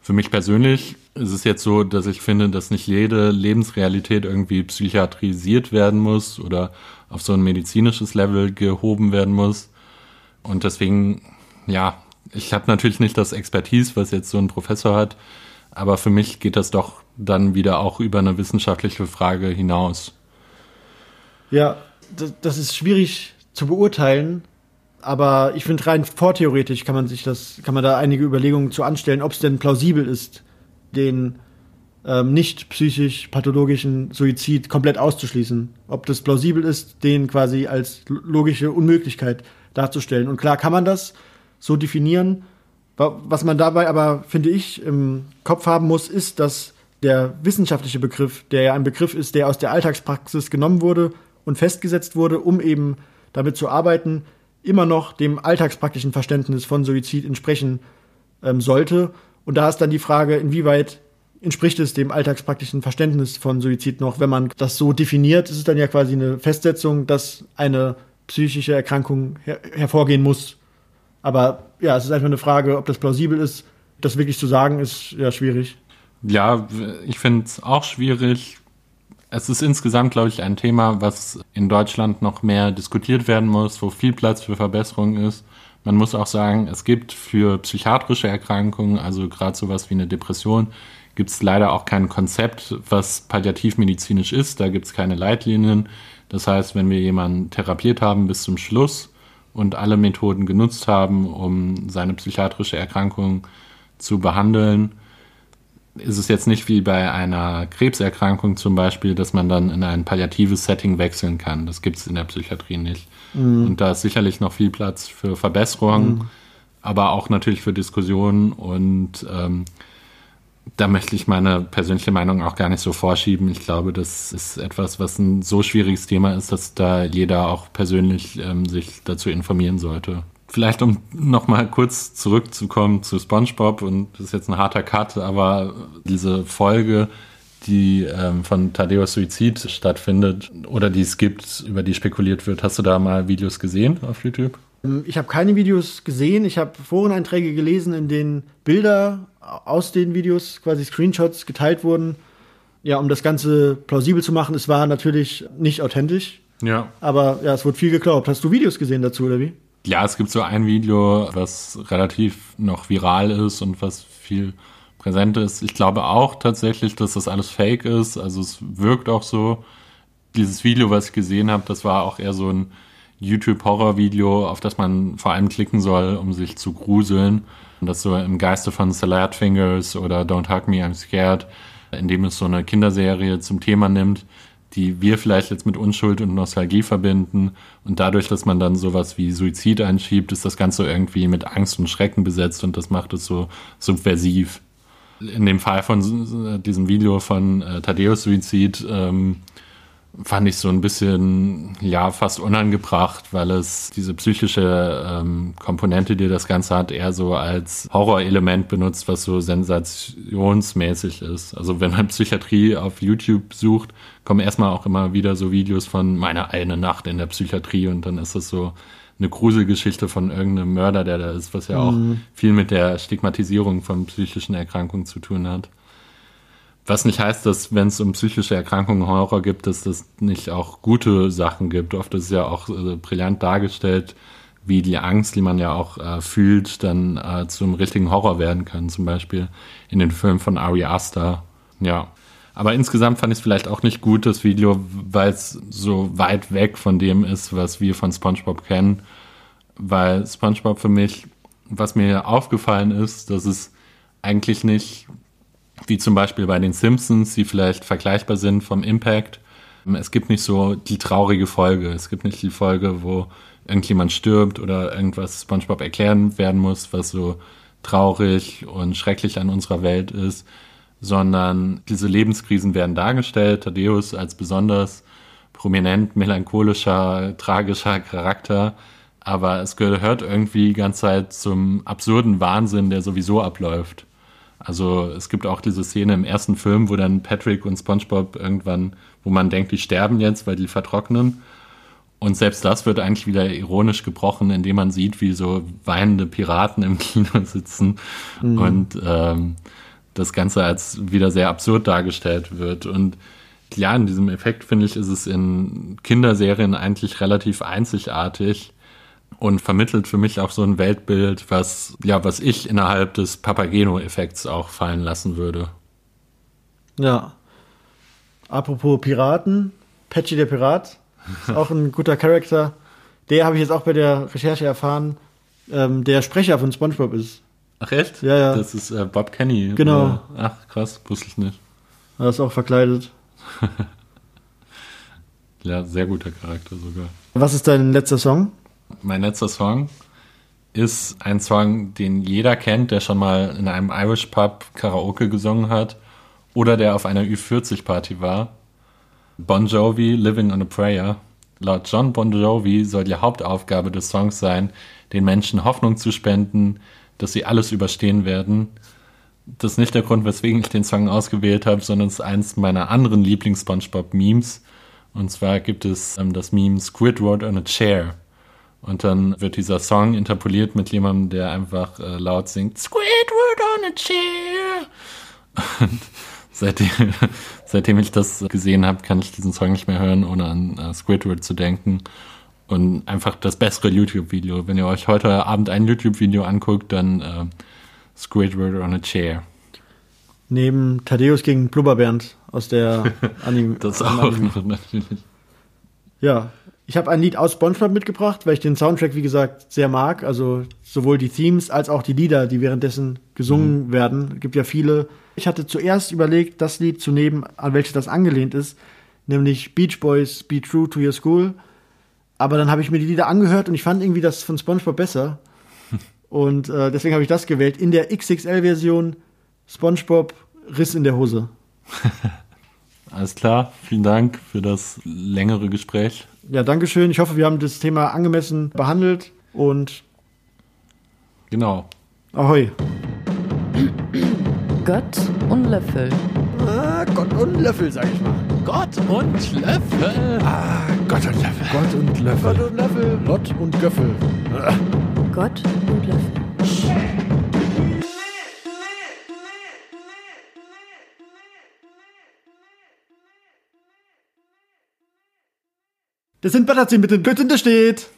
Für mich persönlich ist es jetzt so, dass ich finde, dass nicht jede Lebensrealität irgendwie psychiatrisiert werden muss oder auf so ein medizinisches Level gehoben werden muss. Und deswegen, ja, ich habe natürlich nicht das Expertise, was jetzt so ein Professor hat, aber für mich geht das doch dann wieder auch über eine wissenschaftliche Frage hinaus. Ja, das ist schwierig zu beurteilen, aber ich finde rein vortheoretisch kann man sich das, kann man da einige Überlegungen zu anstellen, ob es denn plausibel ist, den ähm, nicht psychisch pathologischen Suizid komplett auszuschließen. Ob das plausibel ist, den quasi als logische Unmöglichkeit darzustellen. Und klar kann man das so definieren. Was man dabei aber, finde ich, im Kopf haben muss, ist, dass der wissenschaftliche Begriff, der ja ein Begriff ist, der aus der Alltagspraxis genommen wurde und festgesetzt wurde, um eben damit zu arbeiten, immer noch dem alltagspraktischen Verständnis von Suizid entsprechen ähm, sollte. Und da ist dann die Frage, inwieweit entspricht es dem alltagspraktischen Verständnis von Suizid noch, wenn man das so definiert, ist es dann ja quasi eine Festsetzung, dass eine psychische Erkrankung her hervorgehen muss. Aber ja, es ist einfach eine Frage, ob das plausibel ist. Das wirklich zu sagen, ist ja schwierig. Ja, ich finde es auch schwierig. Es ist insgesamt, glaube ich, ein Thema, was in Deutschland noch mehr diskutiert werden muss, wo viel Platz für Verbesserung ist. Man muss auch sagen, es gibt für psychiatrische Erkrankungen, also gerade sowas wie eine Depression, gibt es leider auch kein Konzept, was palliativmedizinisch ist. Da gibt es keine Leitlinien. Das heißt, wenn wir jemanden therapiert haben bis zum Schluss und alle Methoden genutzt haben, um seine psychiatrische Erkrankung zu behandeln, ist es jetzt nicht wie bei einer Krebserkrankung zum Beispiel, dass man dann in ein palliatives Setting wechseln kann. Das gibt es in der Psychiatrie nicht. Mhm. Und da ist sicherlich noch viel Platz für Verbesserungen, mhm. aber auch natürlich für Diskussionen. Und ähm, da möchte ich meine persönliche Meinung auch gar nicht so vorschieben. Ich glaube, das ist etwas, was ein so schwieriges Thema ist, dass da jeder auch persönlich ähm, sich dazu informieren sollte. Vielleicht um nochmal kurz zurückzukommen zu SpongeBob und das ist jetzt ein harter Cut, aber diese Folge, die ähm, von Thaddeus Suizid stattfindet oder die es gibt, über die spekuliert wird, hast du da mal Videos gesehen auf YouTube? Ähm, ich habe keine Videos gesehen. Ich habe Foreneinträge gelesen, in denen Bilder aus den Videos, quasi Screenshots, geteilt wurden. ja, um das Ganze plausibel zu machen, es war natürlich nicht authentisch, Ja. aber ja, es wurde viel geglaubt. Hast du Videos gesehen dazu, oder wie? Ja, es gibt so ein Video, was relativ noch viral ist und was viel präsent ist. Ich glaube auch tatsächlich, dass das alles fake ist. Also es wirkt auch so. Dieses Video, was ich gesehen habe, das war auch eher so ein YouTube-Horror-Video, auf das man vor allem klicken soll, um sich zu gruseln. Das so im Geiste von Salad Fingers oder Don't Hug Me, I'm Scared, indem es so eine Kinderserie zum Thema nimmt, die wir vielleicht jetzt mit Unschuld und Nostalgie verbinden. Und dadurch, dass man dann sowas wie Suizid einschiebt, ist das Ganze irgendwie mit Angst und Schrecken besetzt und das macht es so subversiv. In dem Fall von diesem Video von äh, Thaddeus Suizid ähm, fand ich so ein bisschen, ja, fast unangebracht, weil es diese psychische ähm, Komponente, die das Ganze hat, eher so als Horrorelement benutzt, was so sensationsmäßig ist. Also wenn man Psychiatrie auf YouTube sucht, kommen erstmal auch immer wieder so Videos von meiner eine Nacht in der Psychiatrie und dann ist das so eine Gruselgeschichte von irgendeinem Mörder, der da ist, was ja auch viel mit der Stigmatisierung von psychischen Erkrankungen zu tun hat. Was nicht heißt, dass wenn es um psychische Erkrankungen Horror gibt, dass das nicht auch gute Sachen gibt. Oft ist es ja auch äh, brillant dargestellt, wie die Angst, die man ja auch äh, fühlt, dann äh, zum richtigen Horror werden kann. Zum Beispiel in den Filmen von Ari Aster. Ja. Aber insgesamt fand ich es vielleicht auch nicht gut, das Video, weil es so weit weg von dem ist, was wir von SpongeBob kennen. Weil SpongeBob für mich, was mir aufgefallen ist, dass es eigentlich nicht wie zum Beispiel bei den Simpsons, die vielleicht vergleichbar sind vom Impact. Es gibt nicht so die traurige Folge. Es gibt nicht die Folge, wo irgendjemand stirbt oder irgendwas SpongeBob erklären werden muss, was so traurig und schrecklich an unserer Welt ist, sondern diese Lebenskrisen werden dargestellt. Thaddeus als besonders prominent, melancholischer, tragischer Charakter. Aber es gehört irgendwie die ganze Zeit zum absurden Wahnsinn, der sowieso abläuft. Also es gibt auch diese Szene im ersten Film, wo dann Patrick und SpongeBob irgendwann, wo man denkt, die sterben jetzt, weil die vertrocknen. Und selbst das wird eigentlich wieder ironisch gebrochen, indem man sieht, wie so weinende Piraten im Kino sitzen und ähm, das Ganze als wieder sehr absurd dargestellt wird. Und ja, in diesem Effekt finde ich, ist es in Kinderserien eigentlich relativ einzigartig und vermittelt für mich auch so ein Weltbild, was, ja, was ich innerhalb des Papageno-Effekts auch fallen lassen würde. Ja. Apropos Piraten, Patchy der Pirat, ist auch ein guter Charakter. Der habe ich jetzt auch bei der Recherche erfahren, ähm, der Sprecher von SpongeBob ist. Ach echt? Ja, ja. Das ist äh, Bob Kenny. Genau. Oder? Ach krass, wusste ich nicht. Er ist auch verkleidet. Ja, sehr guter Charakter sogar. Was ist dein letzter Song? Mein letzter Song ist ein Song, den jeder kennt, der schon mal in einem Irish Pub Karaoke gesungen hat oder der auf einer Ü40-Party war. Bon Jovi, Living on a Prayer. Laut John Bon Jovi soll die Hauptaufgabe des Songs sein, den Menschen Hoffnung zu spenden, dass sie alles überstehen werden. Das ist nicht der Grund, weswegen ich den Song ausgewählt habe, sondern es ist eins meiner anderen Lieblings-SpongeBob-Memes. Und zwar gibt es ähm, das Meme Squidward on a Chair. Und dann wird dieser Song interpoliert mit jemandem, der einfach äh, laut singt Squidward on a Chair. Und seitdem, seitdem ich das gesehen habe, kann ich diesen Song nicht mehr hören, ohne an äh, Squidward zu denken. Und einfach das bessere YouTube-Video. Wenn ihr euch heute Abend ein YouTube-Video anguckt, dann äh, Squidward on a Chair. Neben Thaddeus gegen Blubberbernd aus der Anime. Das auch Anime. noch natürlich. Ja, ich habe ein Lied aus SpongeBob mitgebracht, weil ich den Soundtrack, wie gesagt, sehr mag. Also sowohl die Themes als auch die Lieder, die währenddessen gesungen werden. Es gibt ja viele. Ich hatte zuerst überlegt, das Lied zu nehmen, an welches das angelehnt ist, nämlich Beach Boys Be True to Your School. Aber dann habe ich mir die Lieder angehört und ich fand irgendwie das von SpongeBob besser. Und äh, deswegen habe ich das gewählt. In der XXL-Version SpongeBob Riss in der Hose. Alles klar, vielen Dank für das längere Gespräch. Ja, Dankeschön. Ich hoffe, wir haben das Thema angemessen behandelt und Genau. ahoi. Gott und Löffel. Ah, Gott und Löffel, sag ich mal. Gott und Löffel. Ah, Gott und Löffel. Gott und Löffel. Gott und Löffel. Lott und Göffel. Gott und Löffel. Das sind Butterziehen mit dem Blödsinn, der steht.